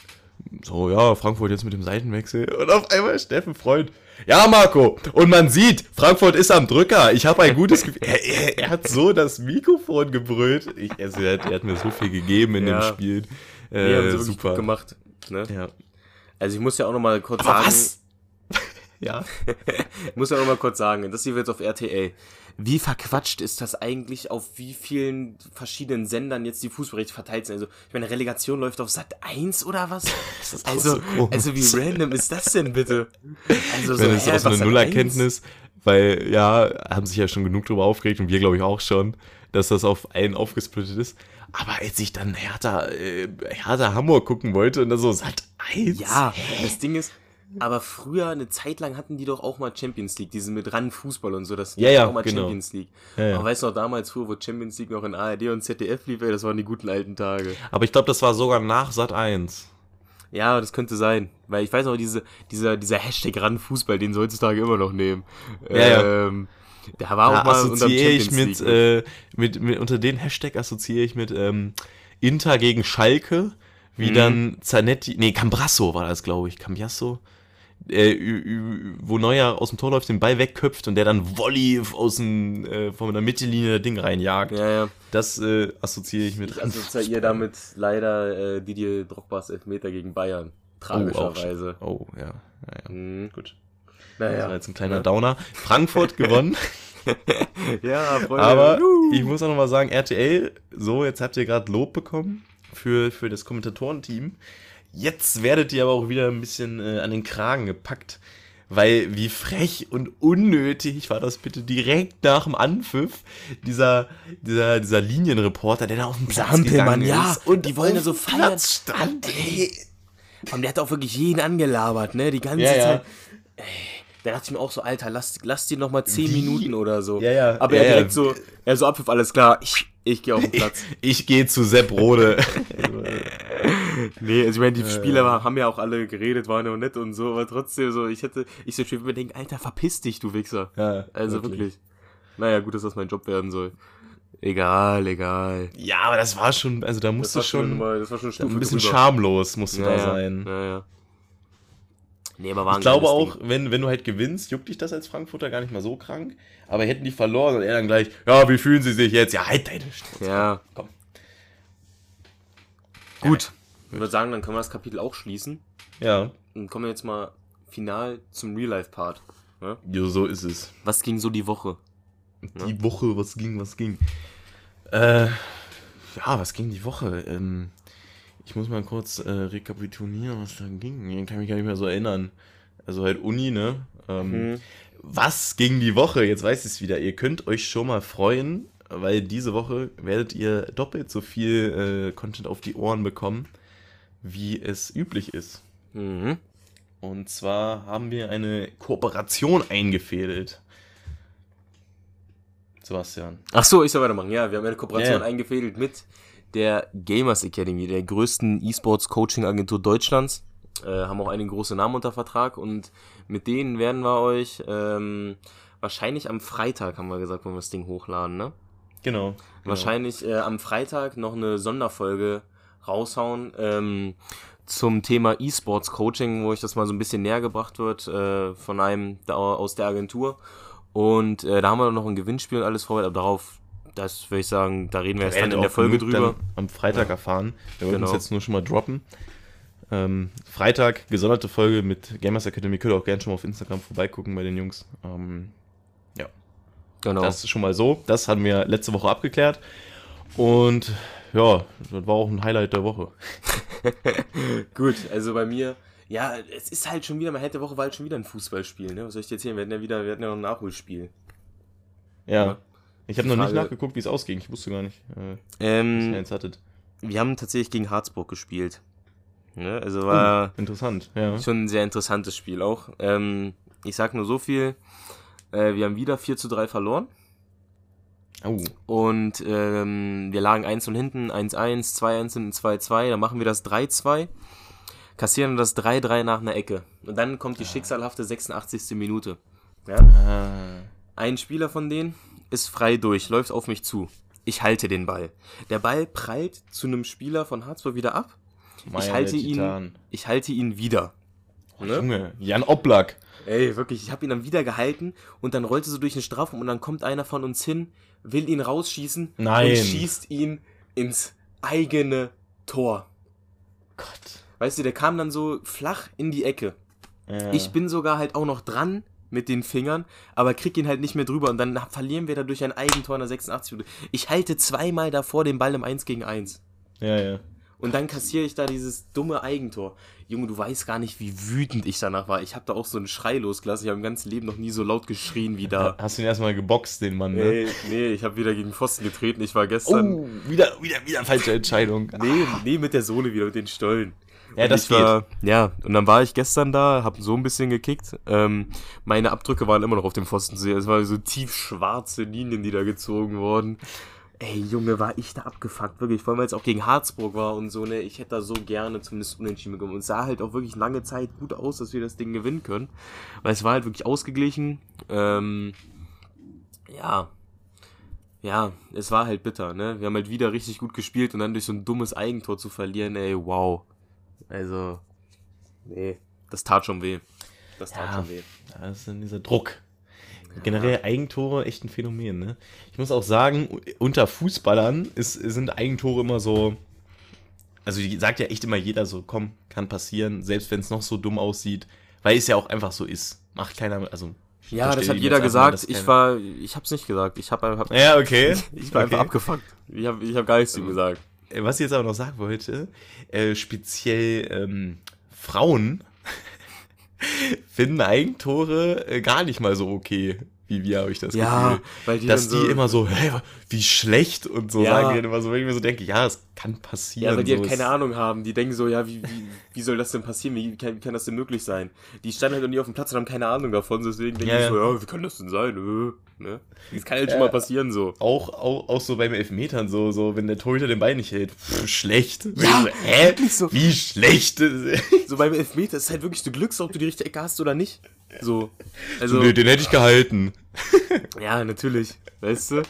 so, ja, Frankfurt jetzt mit dem Seitenwechsel. Und auf einmal Steffen Freund. Ja, Marco. Und man sieht, Frankfurt ist am Drücker. Ich habe ein gutes Gefühl. Er, er, er, hat so das Mikrofon gebrüllt. Ich, also er, hat, er hat mir so viel gegeben in Ja. dem Spiel. Äh, wirklich super. gemacht. Ne? Ja. Also ich muss ja auch noch mal kurz Aber sagen, was? Ja. ich muss ja noch mal kurz sagen, das hier wird auf RTL. Wie verquatscht ist das eigentlich, auf wie vielen verschiedenen Sendern jetzt die Fußballrechte verteilt sind? Also, ich meine, Relegation läuft auf Sat 1 oder was? ist Also, so also wie random ist das denn bitte? Also Wenn es hä, auch so eine. Nullerkenntnis, weil ja, haben sich ja schon genug drüber aufgeregt und wir glaube ich auch schon, dass das auf einen aufgesplittet ist. Aber als ich dann Hertha, äh, Hertha Hamburg gucken wollte und dann so Sat 1. Ja, das Ding ist, aber früher, eine Zeit lang hatten die doch auch mal Champions League, diese mit ran Fußball und so, das Ja, ja, auch mal genau. Champions League. Ja, ja. Aber weißt du noch, damals früher, wo Champions League noch in ARD und ZDF lief, ey, das waren die guten alten Tage. Aber ich glaube, das war sogar nach Sat 1. Ja, das könnte sein. Weil ich weiß noch, diese, dieser, dieser Hashtag ran Fußball, den sie heutzutage immer noch nehmen. Ja, ja. Ähm, der war auch Da mal assoziiere ich mit, League. äh, mit, mit, unter den Hashtag assoziiere ich mit ähm, Inter gegen Schalke, wie Mhm. dann Zanetti, nee, Cambrasso war das, glaube ich, Cambiasso, äh, wo Neuer aus dem Tor läuft, den Ball wegköpft und der dann Volley aus dem, äh, von der Mittellinie das Ding reinjagt. ja, ja. Das äh, assoziiere ich mit Ich assoziiere damit leider äh, Didier Drogbas Elfmeter gegen Bayern. Tragischerweise. Oh, oh ja. ja, ja. Mhm. Gut. Das war Naja. jetzt ein kleiner Downer. Frankfurt gewonnen. Ja, Freunde. Aber ich muss auch noch mal sagen, RTL, so, jetzt habt ihr gerade Lob bekommen für, für das Kommentatorenteam. Jetzt werdet ihr aber auch wieder ein bisschen äh, an den Kragen gepackt. Weil wie frech und unnötig war das bitte direkt nach dem Anpfiff dieser, dieser, dieser Linienreporter, der da auf Dieser Platz Hampelmann, gegangen ja, ist und die wollen ja so dem feiern. Platz stand, ey. Und der hat auch wirklich jeden angelabert, ne? Die ganze Ja, ja. Zeit. Ey, da dachte ich mir auch so, Alter, lass, lass die noch mal 10 Wie? Minuten oder so. Ja, ja. Aber Ja, er ja. direkt so, er so Abpfiff, alles klar, ich, ich gehe auf den Platz. Ich gehe zu Sepp Rode. nee, also ich meine, die Spieler war- haben ja auch alle geredet, waren ja auch nett und so, aber trotzdem so, ich hätte, ich so mir denken, Alter, verpiss dich, du Wichser. Ja, also wirklich. wirklich. Naja, gut, dass das mein Job werden soll. Egal, egal. ja, aber das war schon, also da musste schon, mal, das war schon ein bisschen drüber. schamlos musste ja, da ja, sein. Ja, ja. Nee, aber war Ich glaube auch, wenn, wenn du halt gewinnst, juckt dich das als Frankfurter gar nicht mal so krank. Aber hätten die verloren und er dann gleich, ja, wie fühlen sie sich jetzt? Ja, halt deine Schnauze. Ding. Ja. Komm. Gut. Ich würde sagen, dann können wir das Kapitel auch schließen. Ja, Und kommen wir jetzt mal final zum Real-Life-Part. Ne? ja, so ist es. Was ging so die Woche? Die Woche, was ging, was ging? Äh, ja, was ging die Woche? Ähm, ich muss mal kurz äh, rekapitulieren, was da ging. Ich kann mich gar nicht mehr so erinnern. Also halt Uni, ne? Ähm, Mhm. Was ging die Woche? Jetzt weiß ich es wieder. Ihr könnt euch schon mal freuen, weil diese Woche werdet ihr doppelt so viel äh, Content auf die Ohren bekommen, wie es üblich ist. Mhm. Und zwar haben wir eine Kooperation eingefädelt. Sebastian. Ach so, ich soll weitermachen. Ja, wir haben eine Kooperation ja. eingefädelt mit der Gamers Academy, der größten E-Sports-Coaching-Agentur Deutschlands. Äh, haben auch einige große Namen unter Vertrag und mit denen werden wir euch ähm, wahrscheinlich am Freitag, haben wir gesagt, wollen wir das Ding hochladen, ne? Genau. wahrscheinlich äh, am Freitag noch eine Sonderfolge raushauen ähm, zum Thema E-Sports Coaching, wo euch das mal so ein bisschen näher gebracht wird äh, von einem da aus der Agentur. Und äh, da haben wir noch ein Gewinnspiel und alles vorbereitet, aber darauf, das würde ich sagen, da reden wir erst dann in der Folge drüber. am Freitag erfahren. Wir wollten Genau. uns jetzt nur schon mal droppen. Ähm, Freitag, gesonderte Folge mit Gamers Academy. Könnt ihr auch gerne schon mal auf Instagram vorbeigucken bei den Jungs. Ähm, Genau. Das ist schon mal so. Das haben wir letzte Woche abgeklärt. Und ja, das war auch ein Highlight der Woche. Gut, also bei mir, ja, es ist halt schon wieder, man hätte Woche war halt schon wieder ein Fußballspiel, ne? Was soll ich dir erzählen? Wir hatten ja wieder, wir hatten ja noch ein Nachholspiel. Ja. Ja. Ich habe noch nicht nachgeguckt, wie es ausging. Ich wusste gar nicht, äh, was Ähm, ihr jetzt hattet. wir haben tatsächlich gegen Harzburg gespielt. Ne? Also war Interessant, ja. schon ein sehr interessantes Spiel auch. Ähm, ich sag nur so viel, äh, wir haben wieder 4 zu 3 verloren. Oh, Und ähm, wir lagen 1 und hinten, 1-1, 2-1 hinten, 2-2. Dann machen wir das 3-2, kassieren das 3-3 nach einer Ecke. Und dann kommt die schicksalhafte 86. Minute. Ja? ah, Ein Spieler von denen ist frei durch, läuft auf mich zu. Ich halte den Ball. Der Ball prallt zu einem Spieler von Harzburg wieder ab. Ich halte ihn, ich halte ihn wieder. Ne? Junge, Jan Oblak. Ey, wirklich, ich habe ihn dann wieder gehalten und dann rollte so durch den Strafraum und dann kommt einer von uns hin, will ihn rausschießen Nein. und schießt ihn ins eigene Tor. Gott. Weißt du, der kam dann so flach in die Ecke. Ja. Ich bin sogar halt auch noch dran mit den Fingern, aber krieg ihn halt nicht mehr drüber und dann verlieren wir dadurch ein Eigentor in der 86 Minute. Ich halte zweimal davor den Ball im 1 gegen 1. Ja, ja. Und dann kassiere ich da dieses dumme Eigentor. Junge, du weißt gar nicht, wie wütend ich danach war. Ich habe da auch so einen Schrei losgelassen. Ich habe im ganzen Leben noch nie so laut geschrien wie da. Hast du ihn erstmal geboxt, den Mann, ne? Nee, nee, ich habe wieder gegen Pfosten getreten. Ich war gestern. Oh, wieder, wieder, wieder falsche Entscheidung. Nee, nee, mit der Sohle wieder, mit den Stollen. Ja, Und das ich war, Ja, und dann war ich gestern da, hab so ein bisschen gekickt. Ähm, meine Abdrücke waren immer noch auf dem Pfosten. Es waren so tief schwarze Linien, die da gezogen wurden. Ey, Junge, war ich da abgefuckt, wirklich. Vor allem, weil es auch gegen Harzburg war und so, ne. Ich hätte da so gerne zumindest unentschieden bekommen. Und es sah halt auch wirklich lange Zeit gut aus, dass wir das Ding gewinnen können. Weil es war halt wirklich ausgeglichen. Ähm, ja. Ja, es war halt bitter, ne. Wir haben halt wieder richtig gut gespielt und dann durch so ein dummes Eigentor zu verlieren, ey, wow. Also, nee, das tat schon weh. Das tat Ja. schon weh. Das ist dann dieser Druck. Generell Eigentore echt ein Phänomen, ne? Ich muss auch sagen, unter Fußballern ist, sind Eigentore immer so. Also, die sagt ja echt immer jeder so, komm, kann passieren, selbst wenn es noch so dumm aussieht, weil es ja auch einfach so ist. Macht keiner, also. Ja, das hat jeder einfach gesagt. Ich war, ich hab's nicht gesagt. Ich hab, hab Ja, okay. ich war einfach Okay. abgefuckt. Ich hab, ich hab gar nichts zu ihm gesagt. Äh, Was ich jetzt aber noch sagen wollte, äh, speziell ähm, Frauen finden Eigentore äh, gar nicht mal so okay, wie wir, habe ich das Ja, Gefühl. weil die dass die so- immer so, hä, wie schlecht und so Ja. sagen die immer so, wenn ich mir so denke, ja, es kann passieren. Ja, weil die so, halt keine Ahnung haben. Die denken so, ja, wie, wie, wie soll das denn passieren? Wie kann, wie kann das denn möglich sein? Die standen halt noch nie auf dem Platz und haben keine Ahnung davon. Deswegen denken Ja, die ja. so, ja, wie kann das denn sein? Äh, ne? Das kann halt schon mal passieren so. Auch, auch, auch so beim Elfmetern, so, so wenn der Torhüter den Ball nicht hält, pff, schlecht. Ja, so, hä? wirklich so. Wie schlecht? So beim Elfmeter ist halt wirklich du Glücks, ob du die richtige Ecke hast oder nicht. So. Also, nee, den hätte ich gehalten. ja, natürlich. Weißt du?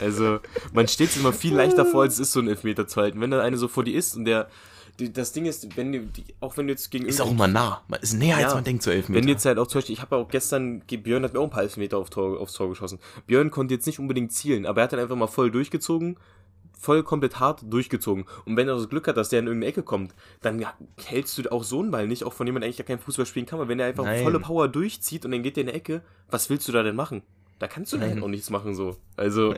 Also, man steht sich immer viel leichter vor, als es ist, so einen Elfmeter zu halten. Wenn da eine so vor dir ist und der. Die, das Ding ist, wenn du, die, auch wenn du jetzt gegen Ist auch immer nah. Man ist näher, als Ja. man denkt, so Elfmeter. Wenn jetzt halt auch zum Beispiel, ich habe ja auch gestern, Björn hat mir auch ein paar Elfmeter auf Tor, aufs Tor geschossen. Björn konnte jetzt nicht unbedingt zielen, aber er hat dann einfach mal voll durchgezogen, voll komplett hart durchgezogen. Und wenn er das Glück hat, dass der in irgendeine Ecke kommt, dann hältst du auch so einen Ball nicht, auch von jemandem, der eigentlich gar kein Fußball spielen kann, weil wenn er einfach Nein. volle Power durchzieht und dann geht der in eine Ecke, was willst du da denn machen? Da kannst du dann auch nichts machen so. Also,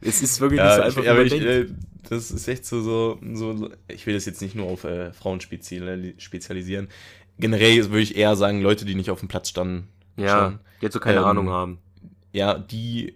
es ist wirklich Ja, nicht so ich, einfach, wie aber ich, äh, das ist echt so, so, so, ich will das jetzt nicht nur auf äh, Frauen speziali spezialisieren. Generell würde ich eher sagen, Leute, die nicht auf dem Platz standen, Ja, schon. jetzt so keine Ähm, Ahnung haben. ja, die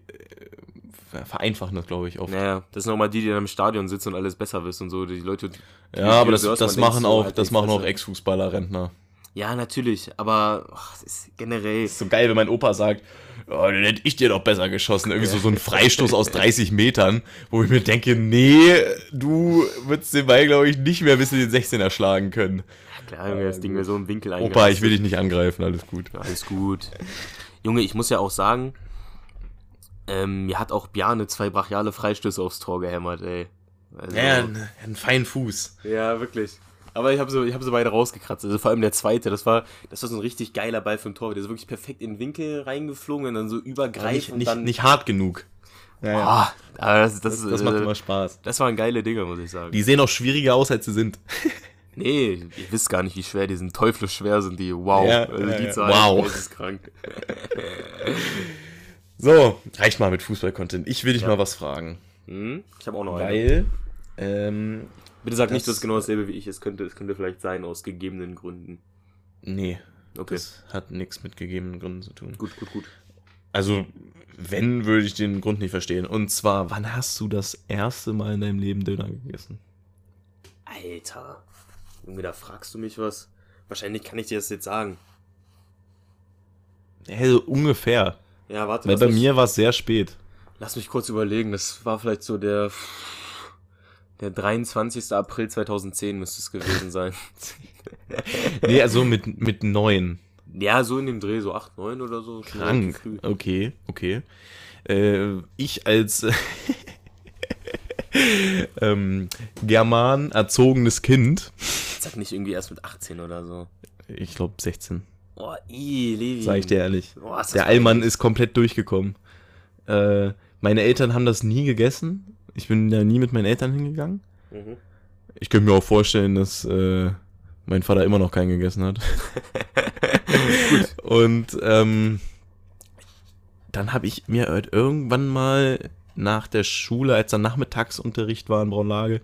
äh, vereinfachen das, glaube ich, oft. Ja, Naja, das sind auch mal die, die dann im Stadion sitzen und alles besser wissen und so. Die Leute. die- aber die das, das denkt machen so, auch, halt das die machen auch. Ex-Fußballer, Rentner. Ja, natürlich, aber ach, es ist generell. ist so geil, wenn mein Opa sagt, oh, den hätte ich dir doch besser geschossen. Irgendwie so, so ein Freistoß aus 30 Metern, wo ich mir denke, nee, du würdest den Ball, glaube ich, nicht mehr bis in den 16er schlagen können. Klar, Junge, das Ding wäre so im Winkel Opa, ich will dich nicht angreifen, alles gut. Alles gut. Junge, ich muss ja auch sagen, ähm, mir hat auch Bjarne zwei brachiale Freistöße aufs Tor gehämmert, ey. Also, Ja, einen, einen feinen Fuß. ja, wirklich. Aber ich habe so, ich hab so beide rausgekratzt. Also vor allem der zweite, das war, das war so ein richtig geiler Ball den Tor. Der ist wirklich perfekt in den Winkel reingeflogen und dann so übergreifend Nicht, nicht, dann. nicht hart genug. Ja, ja. Ah, aber das, das, Das, das macht äh, immer Spaß. das waren geile Dinger, muss ich sagen. Die sehen auch schwieriger aus, als sie sind. Nee, ihr wisst gar nicht, wie schwer die sind. Teuflisch schwer sind die. Wow. Ja, also ja, die ja. Zahl Wow. das ist krank. So, reicht mal mit Fußball-Content. Ich will dich mal was fragen. Hm? Ich habe auch noch eine. Weil, ähm, Bitte sag nicht, das- das ist genau dasselbe wie ich. Es könnte, es könnte vielleicht sein, aus gegebenen Gründen. nee, Okay. das hat nichts mit gegebenen Gründen zu tun. Gut, gut, gut. Also, wenn, würde ich den Grund nicht verstehen. Und zwar, wann hast du das erste Mal in deinem Leben Döner gegessen? Alter. Junge, da fragst du mich was. Wahrscheinlich kann ich dir das jetzt sagen. Ja, so ungefähr. Ja, warte. Weil lass bei mich, mir war es sehr spät. Lass mich kurz überlegen. Das war vielleicht so der. Der 23. April 2010 müsste es gewesen sein. Nee, also mit, mit neun. ja, so in dem Dreh, so 8, 9 oder so. Krank. Okay, okay. Äh, ich als ähm, German erzogenes Kind. Sag nicht irgendwie erst mit 18 oder so. Ich glaube 16, Oh, i, Levi. sag ich dir ehrlich. Das Der Allmann ist komplett durchgekommen. Äh, meine Eltern haben das nie gegessen. Ich bin da nie mit meinen Eltern hingegangen. Mhm. Ich könnte mir auch vorstellen, dass äh, mein Vater immer noch keinen gegessen hat. Und ähm, dann habe ich mir halt irgendwann mal nach der Schule, als dann Nachmittagsunterricht war in Braunlage,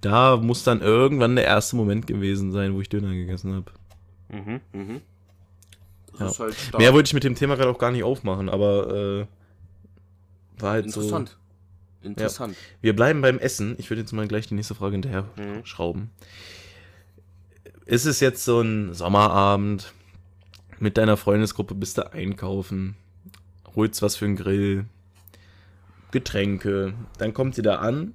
da muss dann irgendwann der erste Moment gewesen sein, wo ich Döner gegessen habe. Mhm, mhm. Ja. halt. Mehr wollte ich mit dem Thema gerade auch gar nicht aufmachen, aber äh, war halt so. Interessant. Interessant. Wir bleiben beim Essen. Ich würde jetzt mal gleich die nächste Frage hinterher Mhm. schrauben. Ist es jetzt so ein Sommerabend mit deiner Freundesgruppe, bist du einkaufen, holst was für einen Grill, Getränke, dann kommt sie da an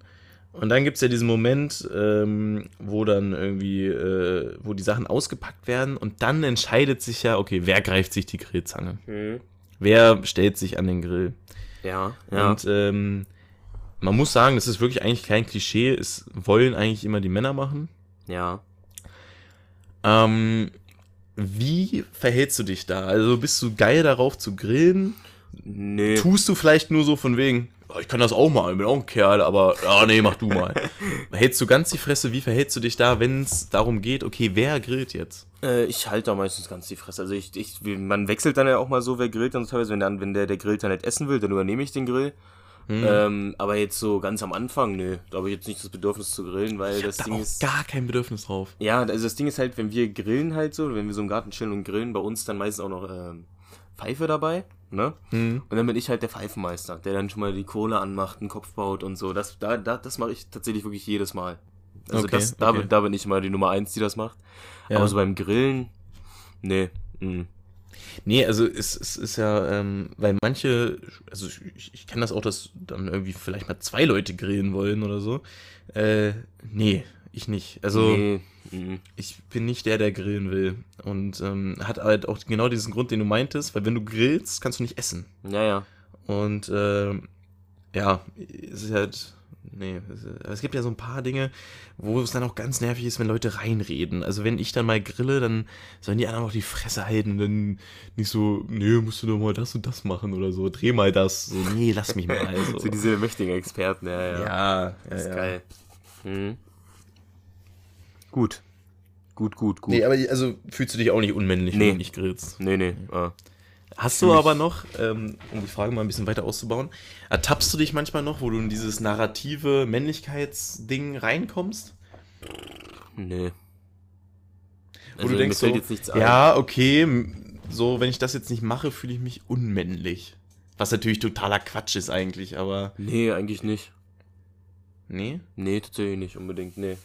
und dann gibt es ja diesen Moment, ähm, wo dann irgendwie, äh, wo die Sachen ausgepackt werden und dann entscheidet sich ja, okay, wer greift sich die Grillzange? Mhm. Wer stellt sich an den Grill? Ja, ja. Und ähm, man muss sagen, das ist wirklich eigentlich kein Klischee. Es wollen eigentlich immer die Männer machen. ja. Ähm, wie verhältst du dich da? Also bist du geil darauf zu grillen? Nee. Tust du vielleicht nur so von wegen, "Oh, ich kann das auch mal, ich bin auch ein Kerl, aber ja, nee, mach du mal. Hältst du ganz die Fresse? Wie verhältst du dich da, wenn es darum geht, okay, wer grillt jetzt? Äh, ich halte da meistens ganz die Fresse. Also ich, ich, man wechselt dann ja auch mal so, wer grillt dann so teilweise. Wenn, dann, wenn der, der grillt dann nicht essen will, dann übernehme ich den Grill. Hm. Ähm, aber jetzt so ganz am Anfang, nö, da habe ich jetzt nicht das Bedürfnis zu grillen, weil das Da Ding auch ist. gar kein Bedürfnis drauf. Ja, also das Ding ist halt, wenn wir grillen halt so, wenn wir so im Garten chillen und grillen, bei uns dann meistens auch noch ähm, Pfeife dabei, ne? Hm. Und dann bin ich halt der Pfeifenmeister, der dann schon mal die Kohle anmacht, einen Kopf baut und so. Das, da, da, das mache ich tatsächlich wirklich jedes Mal. Also Okay, das, da, okay. bin- da bin ich immer die Nummer eins, die das macht. Ja. Aber so beim Grillen, nee. mm. Nee, also es, es ist ja, ähm, weil manche, also ich, ich kenne das auch, dass dann irgendwie vielleicht mal zwei Leute grillen wollen oder so. Äh, nee, ich nicht. Also nee. ich bin nicht der, der grillen will. Und ähm, hat halt auch genau diesen Grund, den du meintest, weil wenn du grillst, kannst du nicht essen. Ja, ja. Und ähm, ja, es ist halt. Nee, aber es gibt ja so ein paar Dinge, wo es dann auch ganz nervig ist, wenn Leute reinreden. Also wenn ich dann mal grille, dann sollen die anderen auch die Fresse halten und dann nicht so, nee, musst du doch mal das und das machen oder so, dreh mal das. So, nee, lass mich mal. Also. So diese mächtigen Experten, ja, ja. ja, ja, Das ist ja. geil. Mhm. Gut. Gut, gut, gut. Nee, aber also fühlst du dich auch nicht unmännlich, Nee. wenn du nicht grillst. nee, nee. Ah. Hast du aber noch, ähm, um die Frage mal ein bisschen weiter auszubauen, ertappst du dich manchmal noch, wo du in dieses narrative Männlichkeitsding reinkommst? Nee. Wo Also, du denkst so, ja, okay, so, wenn ich das jetzt nicht mache, fühle ich mich unmännlich. Was natürlich totaler Quatsch ist eigentlich, aber Nee, eigentlich nicht. nee, Nee, tatsächlich nicht unbedingt, nee.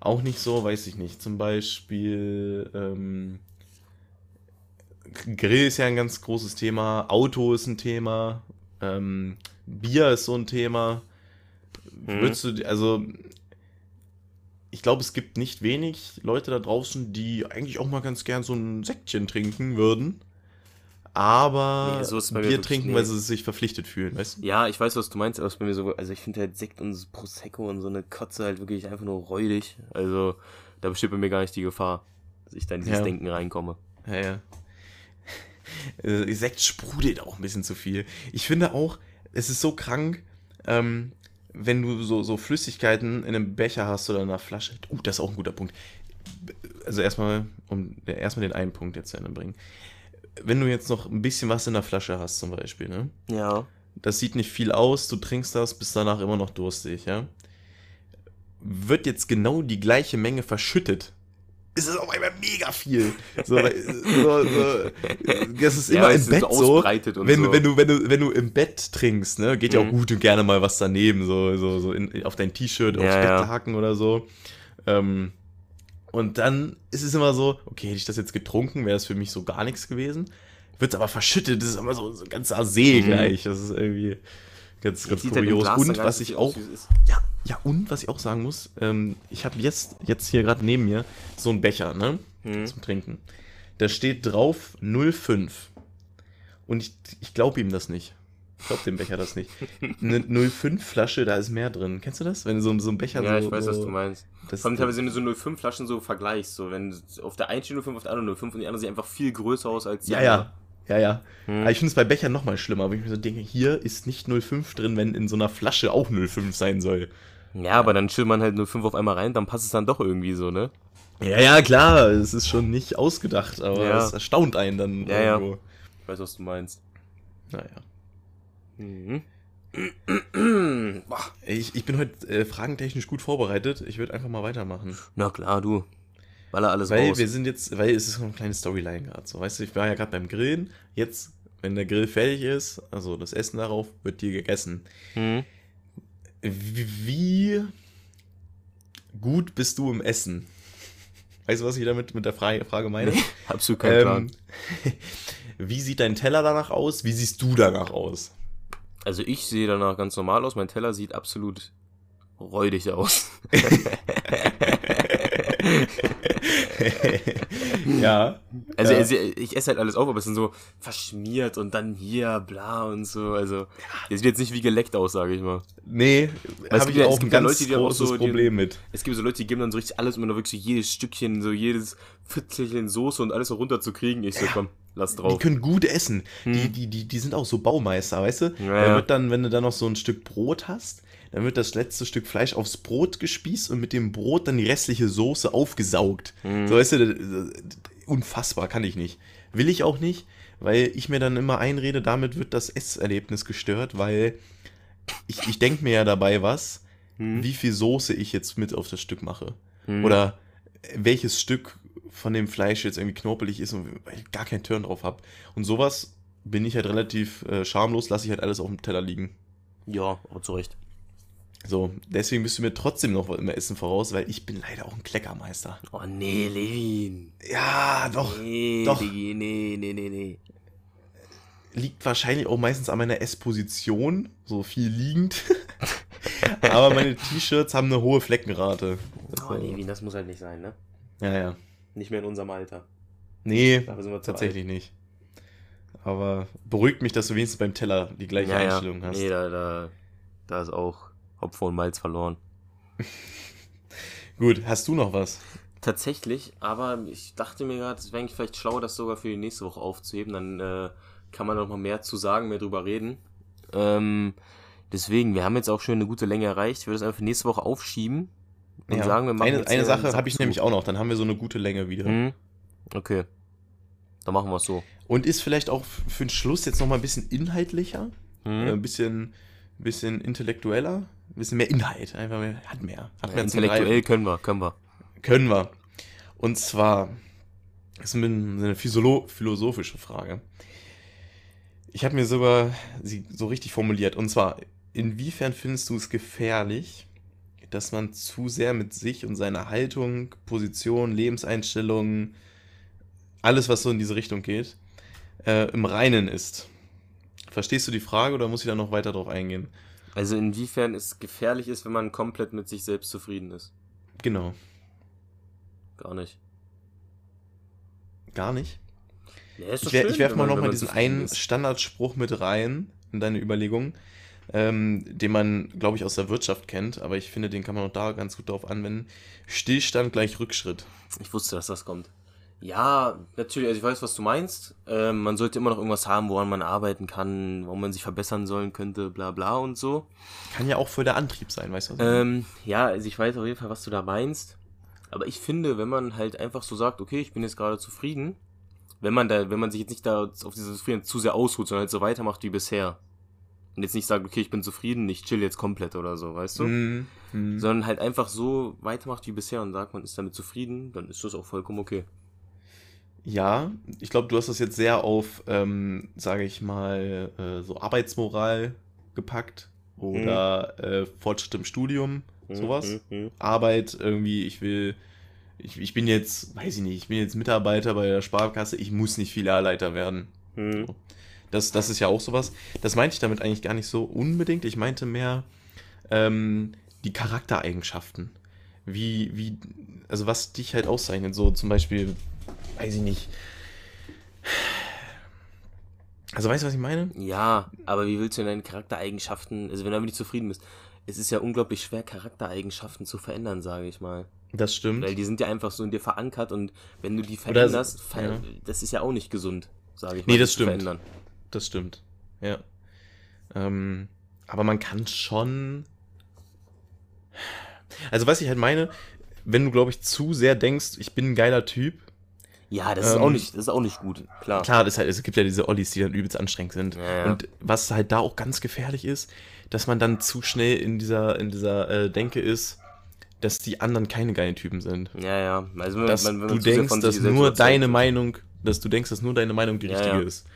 auch nicht so, weiß ich nicht. Zum Beispiel, ähm, Grill ist ja ein ganz großes Thema, Auto ist ein Thema, ähm, Bier ist so ein Thema. Mhm. Würdest du, also, ich glaube, es gibt nicht wenig Leute da draußen, die eigentlich auch mal ganz gern so ein Säckchen trinken würden, aber Nee, so Bier trinken, nicht. weil sie sich verpflichtet fühlen, weißt du? Ja, ich weiß, was du meinst, aber es ist bei mir so, also ich finde halt Sekt und Prosecco und so eine Kotze halt wirklich einfach nur räudig. Also, da besteht bei mir gar nicht die Gefahr, dass ich da in dieses Ja. Denken reinkomme. Ja, ja. Äh, Sekt sprudelt auch ein bisschen zu viel. Ich finde auch, es ist so krank, ähm, wenn du so, so Flüssigkeiten in einem Becher hast oder in einer Flasche. Uh, das ist auch ein guter Punkt. Also erstmal, um erstmal den einen Punkt jetzt zu Ende bringen. Wenn du jetzt noch ein bisschen was in der Flasche hast, zum Beispiel, ne? Ja. Das sieht nicht viel aus, du trinkst das, bist danach immer noch durstig, ja? Wird jetzt genau die gleiche Menge verschüttet, ist es auf einmal mega viel. So, so, so, das ist Ja, immer weil im Bett so Wenn, so. wenn, du, wenn, du, wenn du im Bett trinkst, ne, geht ja auch Mhm. gut und gerne mal was daneben, so, so, so in, auf dein T-Shirt, aufs Ja, ja. Bettlaken oder so. Ähm, und dann ist es immer so, okay, hätte ich das jetzt getrunken, wäre das für mich so gar nichts gewesen. Wird es aber verschüttet, das ist immer so, so ganz See Mhm. gleich. Das ist irgendwie ganz, ganz halt kurios. Dann Und was ich auch ja, ja, und was ich auch sagen muss, ähm, ich habe jetzt, jetzt hier gerade neben mir so einen Becher, ne? Hm. Zum Trinken. Da steht drauf 05. Und ich, ich glaube ihm das nicht. Glaub dem Becher das nicht. Eine 05-Flasche, da ist mehr drin. Kennst du das? Wenn du so, so einen Becher Ja, so. ich weiß, so, was du meinst. Das, Vor allem teilweise, wenn du so 05 Flaschen so vergleichst, so wenn auf der einen steht 05, auf der anderen 05 und die andere sieht einfach viel größer aus als die ja, andere. ja. Ja, ja. Hm. Aber ich finde es bei Bechern nochmal schlimmer, weil ich mir so denke, hier ist nicht 05 drin, wenn in so einer Flasche auch 05 sein soll. Ja, aber dann schillt man halt 05 auf einmal rein, dann passt es dann doch irgendwie so, ne? Ja, ja, klar, es ist schon nicht ausgedacht, aber Ja. es erstaunt einen dann Ja, ja. irgendwo. Ich weiß, was du meinst. Naja. Mhm. Ich, ich bin heute äh, fragentechnisch gut vorbereitet. Ich würde einfach mal weitermachen. Na klar, du. Baller alles Weil raus. wir sind jetzt, weil es ist so eine kleine Storyline gerade. So, weißt du, ich war ja gerade beim Grillen. Jetzt, wenn der Grill fertig ist, also das Essen darauf, wird hier gegessen. Mhm. Wie, gut bist du im Essen? Weißt du, was ich damit mit der Frage, Frage meine? Absolut keinen Plan. Ähm, wie sieht dein Teller danach aus? Wie siehst du danach aus? Also ich sehe danach ganz normal aus. Mein Teller sieht absolut räudig aus. ja. Also, ja. ich esse halt alles auf, aber es sind so verschmiert und dann hier, bla und so. Also, der sieht jetzt nicht wie geleckt aus, sage ich mal. Nee, es habe gibt ich ja- auch es ein ganz Leute, die auch großes so- die- Problem mit. Es gibt so Leute, die geben dann so richtig alles, um dann wirklich so jedes Stückchen, so jedes Viertelchen Soße und alles so runterzukriegen. Ich so, komm, lass Die drauf. können gut essen. Die, Hm. die, die, die sind auch so Baumeister, weißt du? Ja, Da wird dann, wenn du dann noch so ein Stück Brot hast, dann wird das letzte Stück Fleisch aufs Brot gespießt und mit dem Brot dann die restliche Soße aufgesaugt. Hm. So, weißt du, unfassbar, kann ich nicht. Will ich auch nicht, weil ich mir dann immer einrede, damit wird das Esserlebnis gestört, weil ich, ich denke mir ja dabei was, Hm. wie viel Soße ich jetzt mit auf das Stück mache. Hm. Oder welches Stück von dem Fleisch jetzt irgendwie knorpelig ist und weil ich gar keinen Turn drauf habe. Und sowas bin ich halt relativ äh, schamlos, lasse ich halt alles auf dem Teller liegen. Ja, aber zu Recht. So, deswegen bist du mir trotzdem noch immer Essen voraus, weil ich bin leider auch ein Kleckermeister. Oh nee, Levin. Ja, doch. Nee, doch. Nee, nee, nee, nee. Liegt wahrscheinlich auch meistens an meiner Essposition, so viel liegend. Aber meine T-Shirts haben eine hohe Fleckenrate. Oh, Levin, das muss halt nicht sein, ne? Ja, ja. Nicht mehr in unserem Alter. Nee, Dafür sind wir tatsächlich nicht. Aber beruhigt mich, dass du wenigstens beim Teller die alt. gleiche Ja, ja. Einstellung hast. Nee, da, da, da ist auch Hopfen und Malz verloren. Gut, hast du noch was? Tatsächlich, aber ich dachte mir gerade, es wäre eigentlich vielleicht schlauer, das sogar für die nächste Woche aufzuheben. Dann äh, kann man noch mal mehr zu sagen, mehr drüber reden. Ähm, deswegen, wir haben jetzt auch schon eine gute Länge erreicht. Ich würde das einfach für nächste Woche aufschieben und Ja. sagen, wir machen eine, jetzt eine Sache habe ich nämlich auch noch, dann haben wir so eine gute Länge wieder. Mhm. Okay. Dann machen wir es so. Und ist vielleicht auch für den Schluss jetzt nochmal ein bisschen inhaltlicher, äh, Mhm. ein bisschen, bisschen intellektueller, ein bisschen mehr Inhalt, einfach mehr, hat mehr. Hat Ja, mehr intellektuell können wir, können wir. Können wir. Und zwar, das ist eine philosophische Frage. Ich habe mir sogar sie so richtig formuliert. Und zwar, inwiefern findest du es gefährlich, dass man zu sehr mit sich und seiner Haltung, Position, Lebenseinstellung, alles, was so in diese Richtung geht, äh, im Reinen ist? Verstehst du die Frage oder muss ich da noch weiter drauf eingehen? Also inwiefern es gefährlich ist, wenn man komplett mit sich selbst zufrieden ist. Genau. Gar nicht. Gar nicht. Ja, Ich, schön, ich werfe mal man- noch wenn mal man diesen einen ist. Standardspruch mit rein in deine Überlegung, ähm, den man, glaube ich, aus der Wirtschaft kennt, aber ich finde, den kann man auch da ganz gut drauf anwenden. Stillstand gleich Rückschritt. Ich wusste, dass das kommt. Ja, natürlich, also ich weiß, was du meinst. Ähm, man sollte immer noch irgendwas haben, woran man arbeiten kann, wo man sich verbessern sollen könnte, bla bla und so. Kann ja auch voll der Antrieb sein, weißt du? Ähm, ja, also ich weiß auf jeden Fall, was du da meinst. Aber ich finde, wenn man halt einfach so sagt, okay, ich bin jetzt gerade zufrieden, wenn man da, wenn man sich jetzt nicht da auf diese Zufriedenheit zu sehr ausruht, sondern halt so weitermacht wie bisher. Und jetzt nicht sagt, okay, ich bin zufrieden, ich chill jetzt komplett oder so, weißt du? Mhm. Mhm. Sondern halt einfach so weitermacht wie bisher und sagt, man ist damit zufrieden, dann ist das auch vollkommen okay. Ja, ich glaube, du hast das jetzt sehr auf, ähm, sage ich mal, äh, so Arbeitsmoral gepackt oder äh, Fortschritt im Studium, sowas. Mhm, mhm. Arbeit irgendwie, ich will, ich, ich bin jetzt, weiß ich nicht, ich bin jetzt Mitarbeiter bei der Sparkasse, ich muss nicht Filialleiter werden. Mhm. Das, das ist ja auch sowas. Das meinte ich damit eigentlich gar nicht so unbedingt. Ich meinte mehr ähm, die Charaktereigenschaften. Wie, wie, also was dich halt auszeichnet. So zum Beispiel, weiß ich nicht. Also weißt du, was ich meine? Ja, aber wie willst du denn deine Charaktereigenschaften, also wenn du damit nicht zufrieden bist, es ist ja unglaublich schwer, Charaktereigenschaften zu verändern, sage ich mal. Das stimmt. Weil die sind ja einfach so in dir verankert und wenn du die veränderst, ver ja. das ist ja auch nicht gesund, sage ich Nee, mal. das zu stimmt. Verändern. Das stimmt. Ja. Ähm, aber man kann schon. Also, was ich halt meine, wenn du, glaube ich, zu sehr denkst, ich bin ein geiler Typ. Ja, das ist Ähm, auch nicht, das ist auch nicht gut, klar. Klar, das halt, es gibt ja diese Ollis, die dann übelst anstrengend sind. Ja. Und was halt da auch ganz gefährlich ist, dass man dann zu schnell in dieser, in dieser äh, Denke ist, dass die anderen keine geilen Typen sind. Ja, ja. Also wenn, Dass wenn man du denkst, dass nur deine. Meinung, dass du denkst, dass nur deine Meinung die Ja, richtige ja. ist.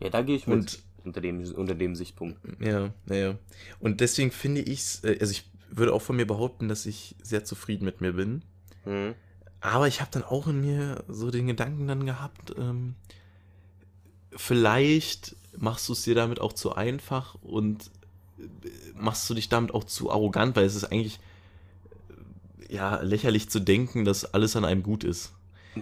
Ja, da gehe ich mit. Und- unter dem, unter dem Sichtpunkt. Ja, ja, ja. Und deswegen finde ich äh, also ich würde auch von mir behaupten, dass ich sehr zufrieden mit mir bin. Mhm. Aber ich habe dann auch in mir so den Gedanken dann gehabt, ähm, vielleicht machst du es dir damit auch zu einfach und äh, machst du dich damit auch zu arrogant, weil es ist eigentlich äh, ja lächerlich zu denken, dass alles an einem gut ist.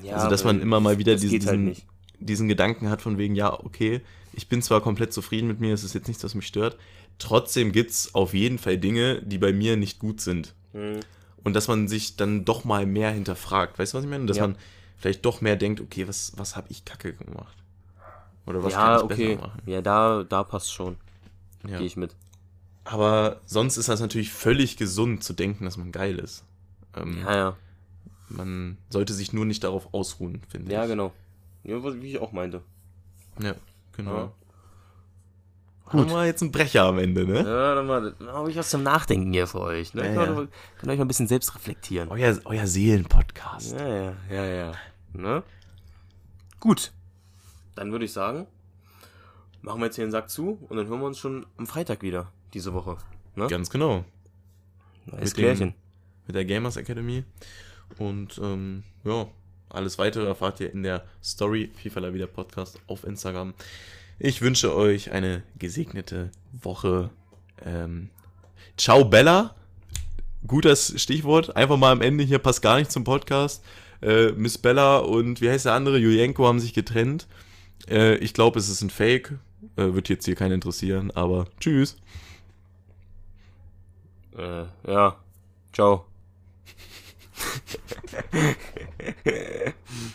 Ja, also dass man immer mal wieder diesen, halt diesen Gedanken hat von wegen, ja, okay, ich bin zwar komplett zufrieden mit mir, es ist jetzt nichts, was mich stört, trotzdem gibt es auf jeden Fall Dinge, die bei mir nicht gut sind. Mhm. Und dass man sich dann doch mal mehr hinterfragt. Weißt du, was ich meine? Dass Ja. man vielleicht doch mehr denkt, okay, was, was habe ich kacke gemacht? Oder was ja, kann ich okay. besser machen? Ja, da, da passt schon. Ja. Gehe ich mit. Aber sonst ist das natürlich völlig gesund zu denken, dass man geil ist. Ähm, Ja, ja. Man sollte sich nur nicht darauf ausruhen, finde Ja, ich. genau. Ja, was, wie ich auch meinte. Ja, genau. Ja. Gut. Haben wir jetzt einen Brecher am Ende, ne? Ja, dann, mal, dann habe ich was zum Nachdenken hier für euch. Ne? Ja, Könnt, ja. ihr- könnt euch mal ein bisschen selbst reflektieren. Euer, euer Seelenpodcast. Ja, ja, ja, ja. Ne? Gut. Dann würde ich sagen, machen wir jetzt hier den Sack zu und dann hören wir uns schon am Freitag wieder, diese Woche. Ne? Ganz genau. Dem- Klärchen. Mit der Gamers Academy. Und ähm, ja, alles weitere erfahrt ihr in der Story FIFA Vida Podcast auf Instagram. Ich wünsche euch eine gesegnete Woche. Ähm, ciao Bella. Gutes Stichwort. Einfach mal am Ende hier passt gar nicht zum Podcast. Äh, Miss Bella und wie heißt der andere? Julienko haben sich getrennt. Äh, ich glaube, es ist ein Fake. Äh, wird jetzt hier keinen interessieren, aber tschüss. Äh, ja. Ciao.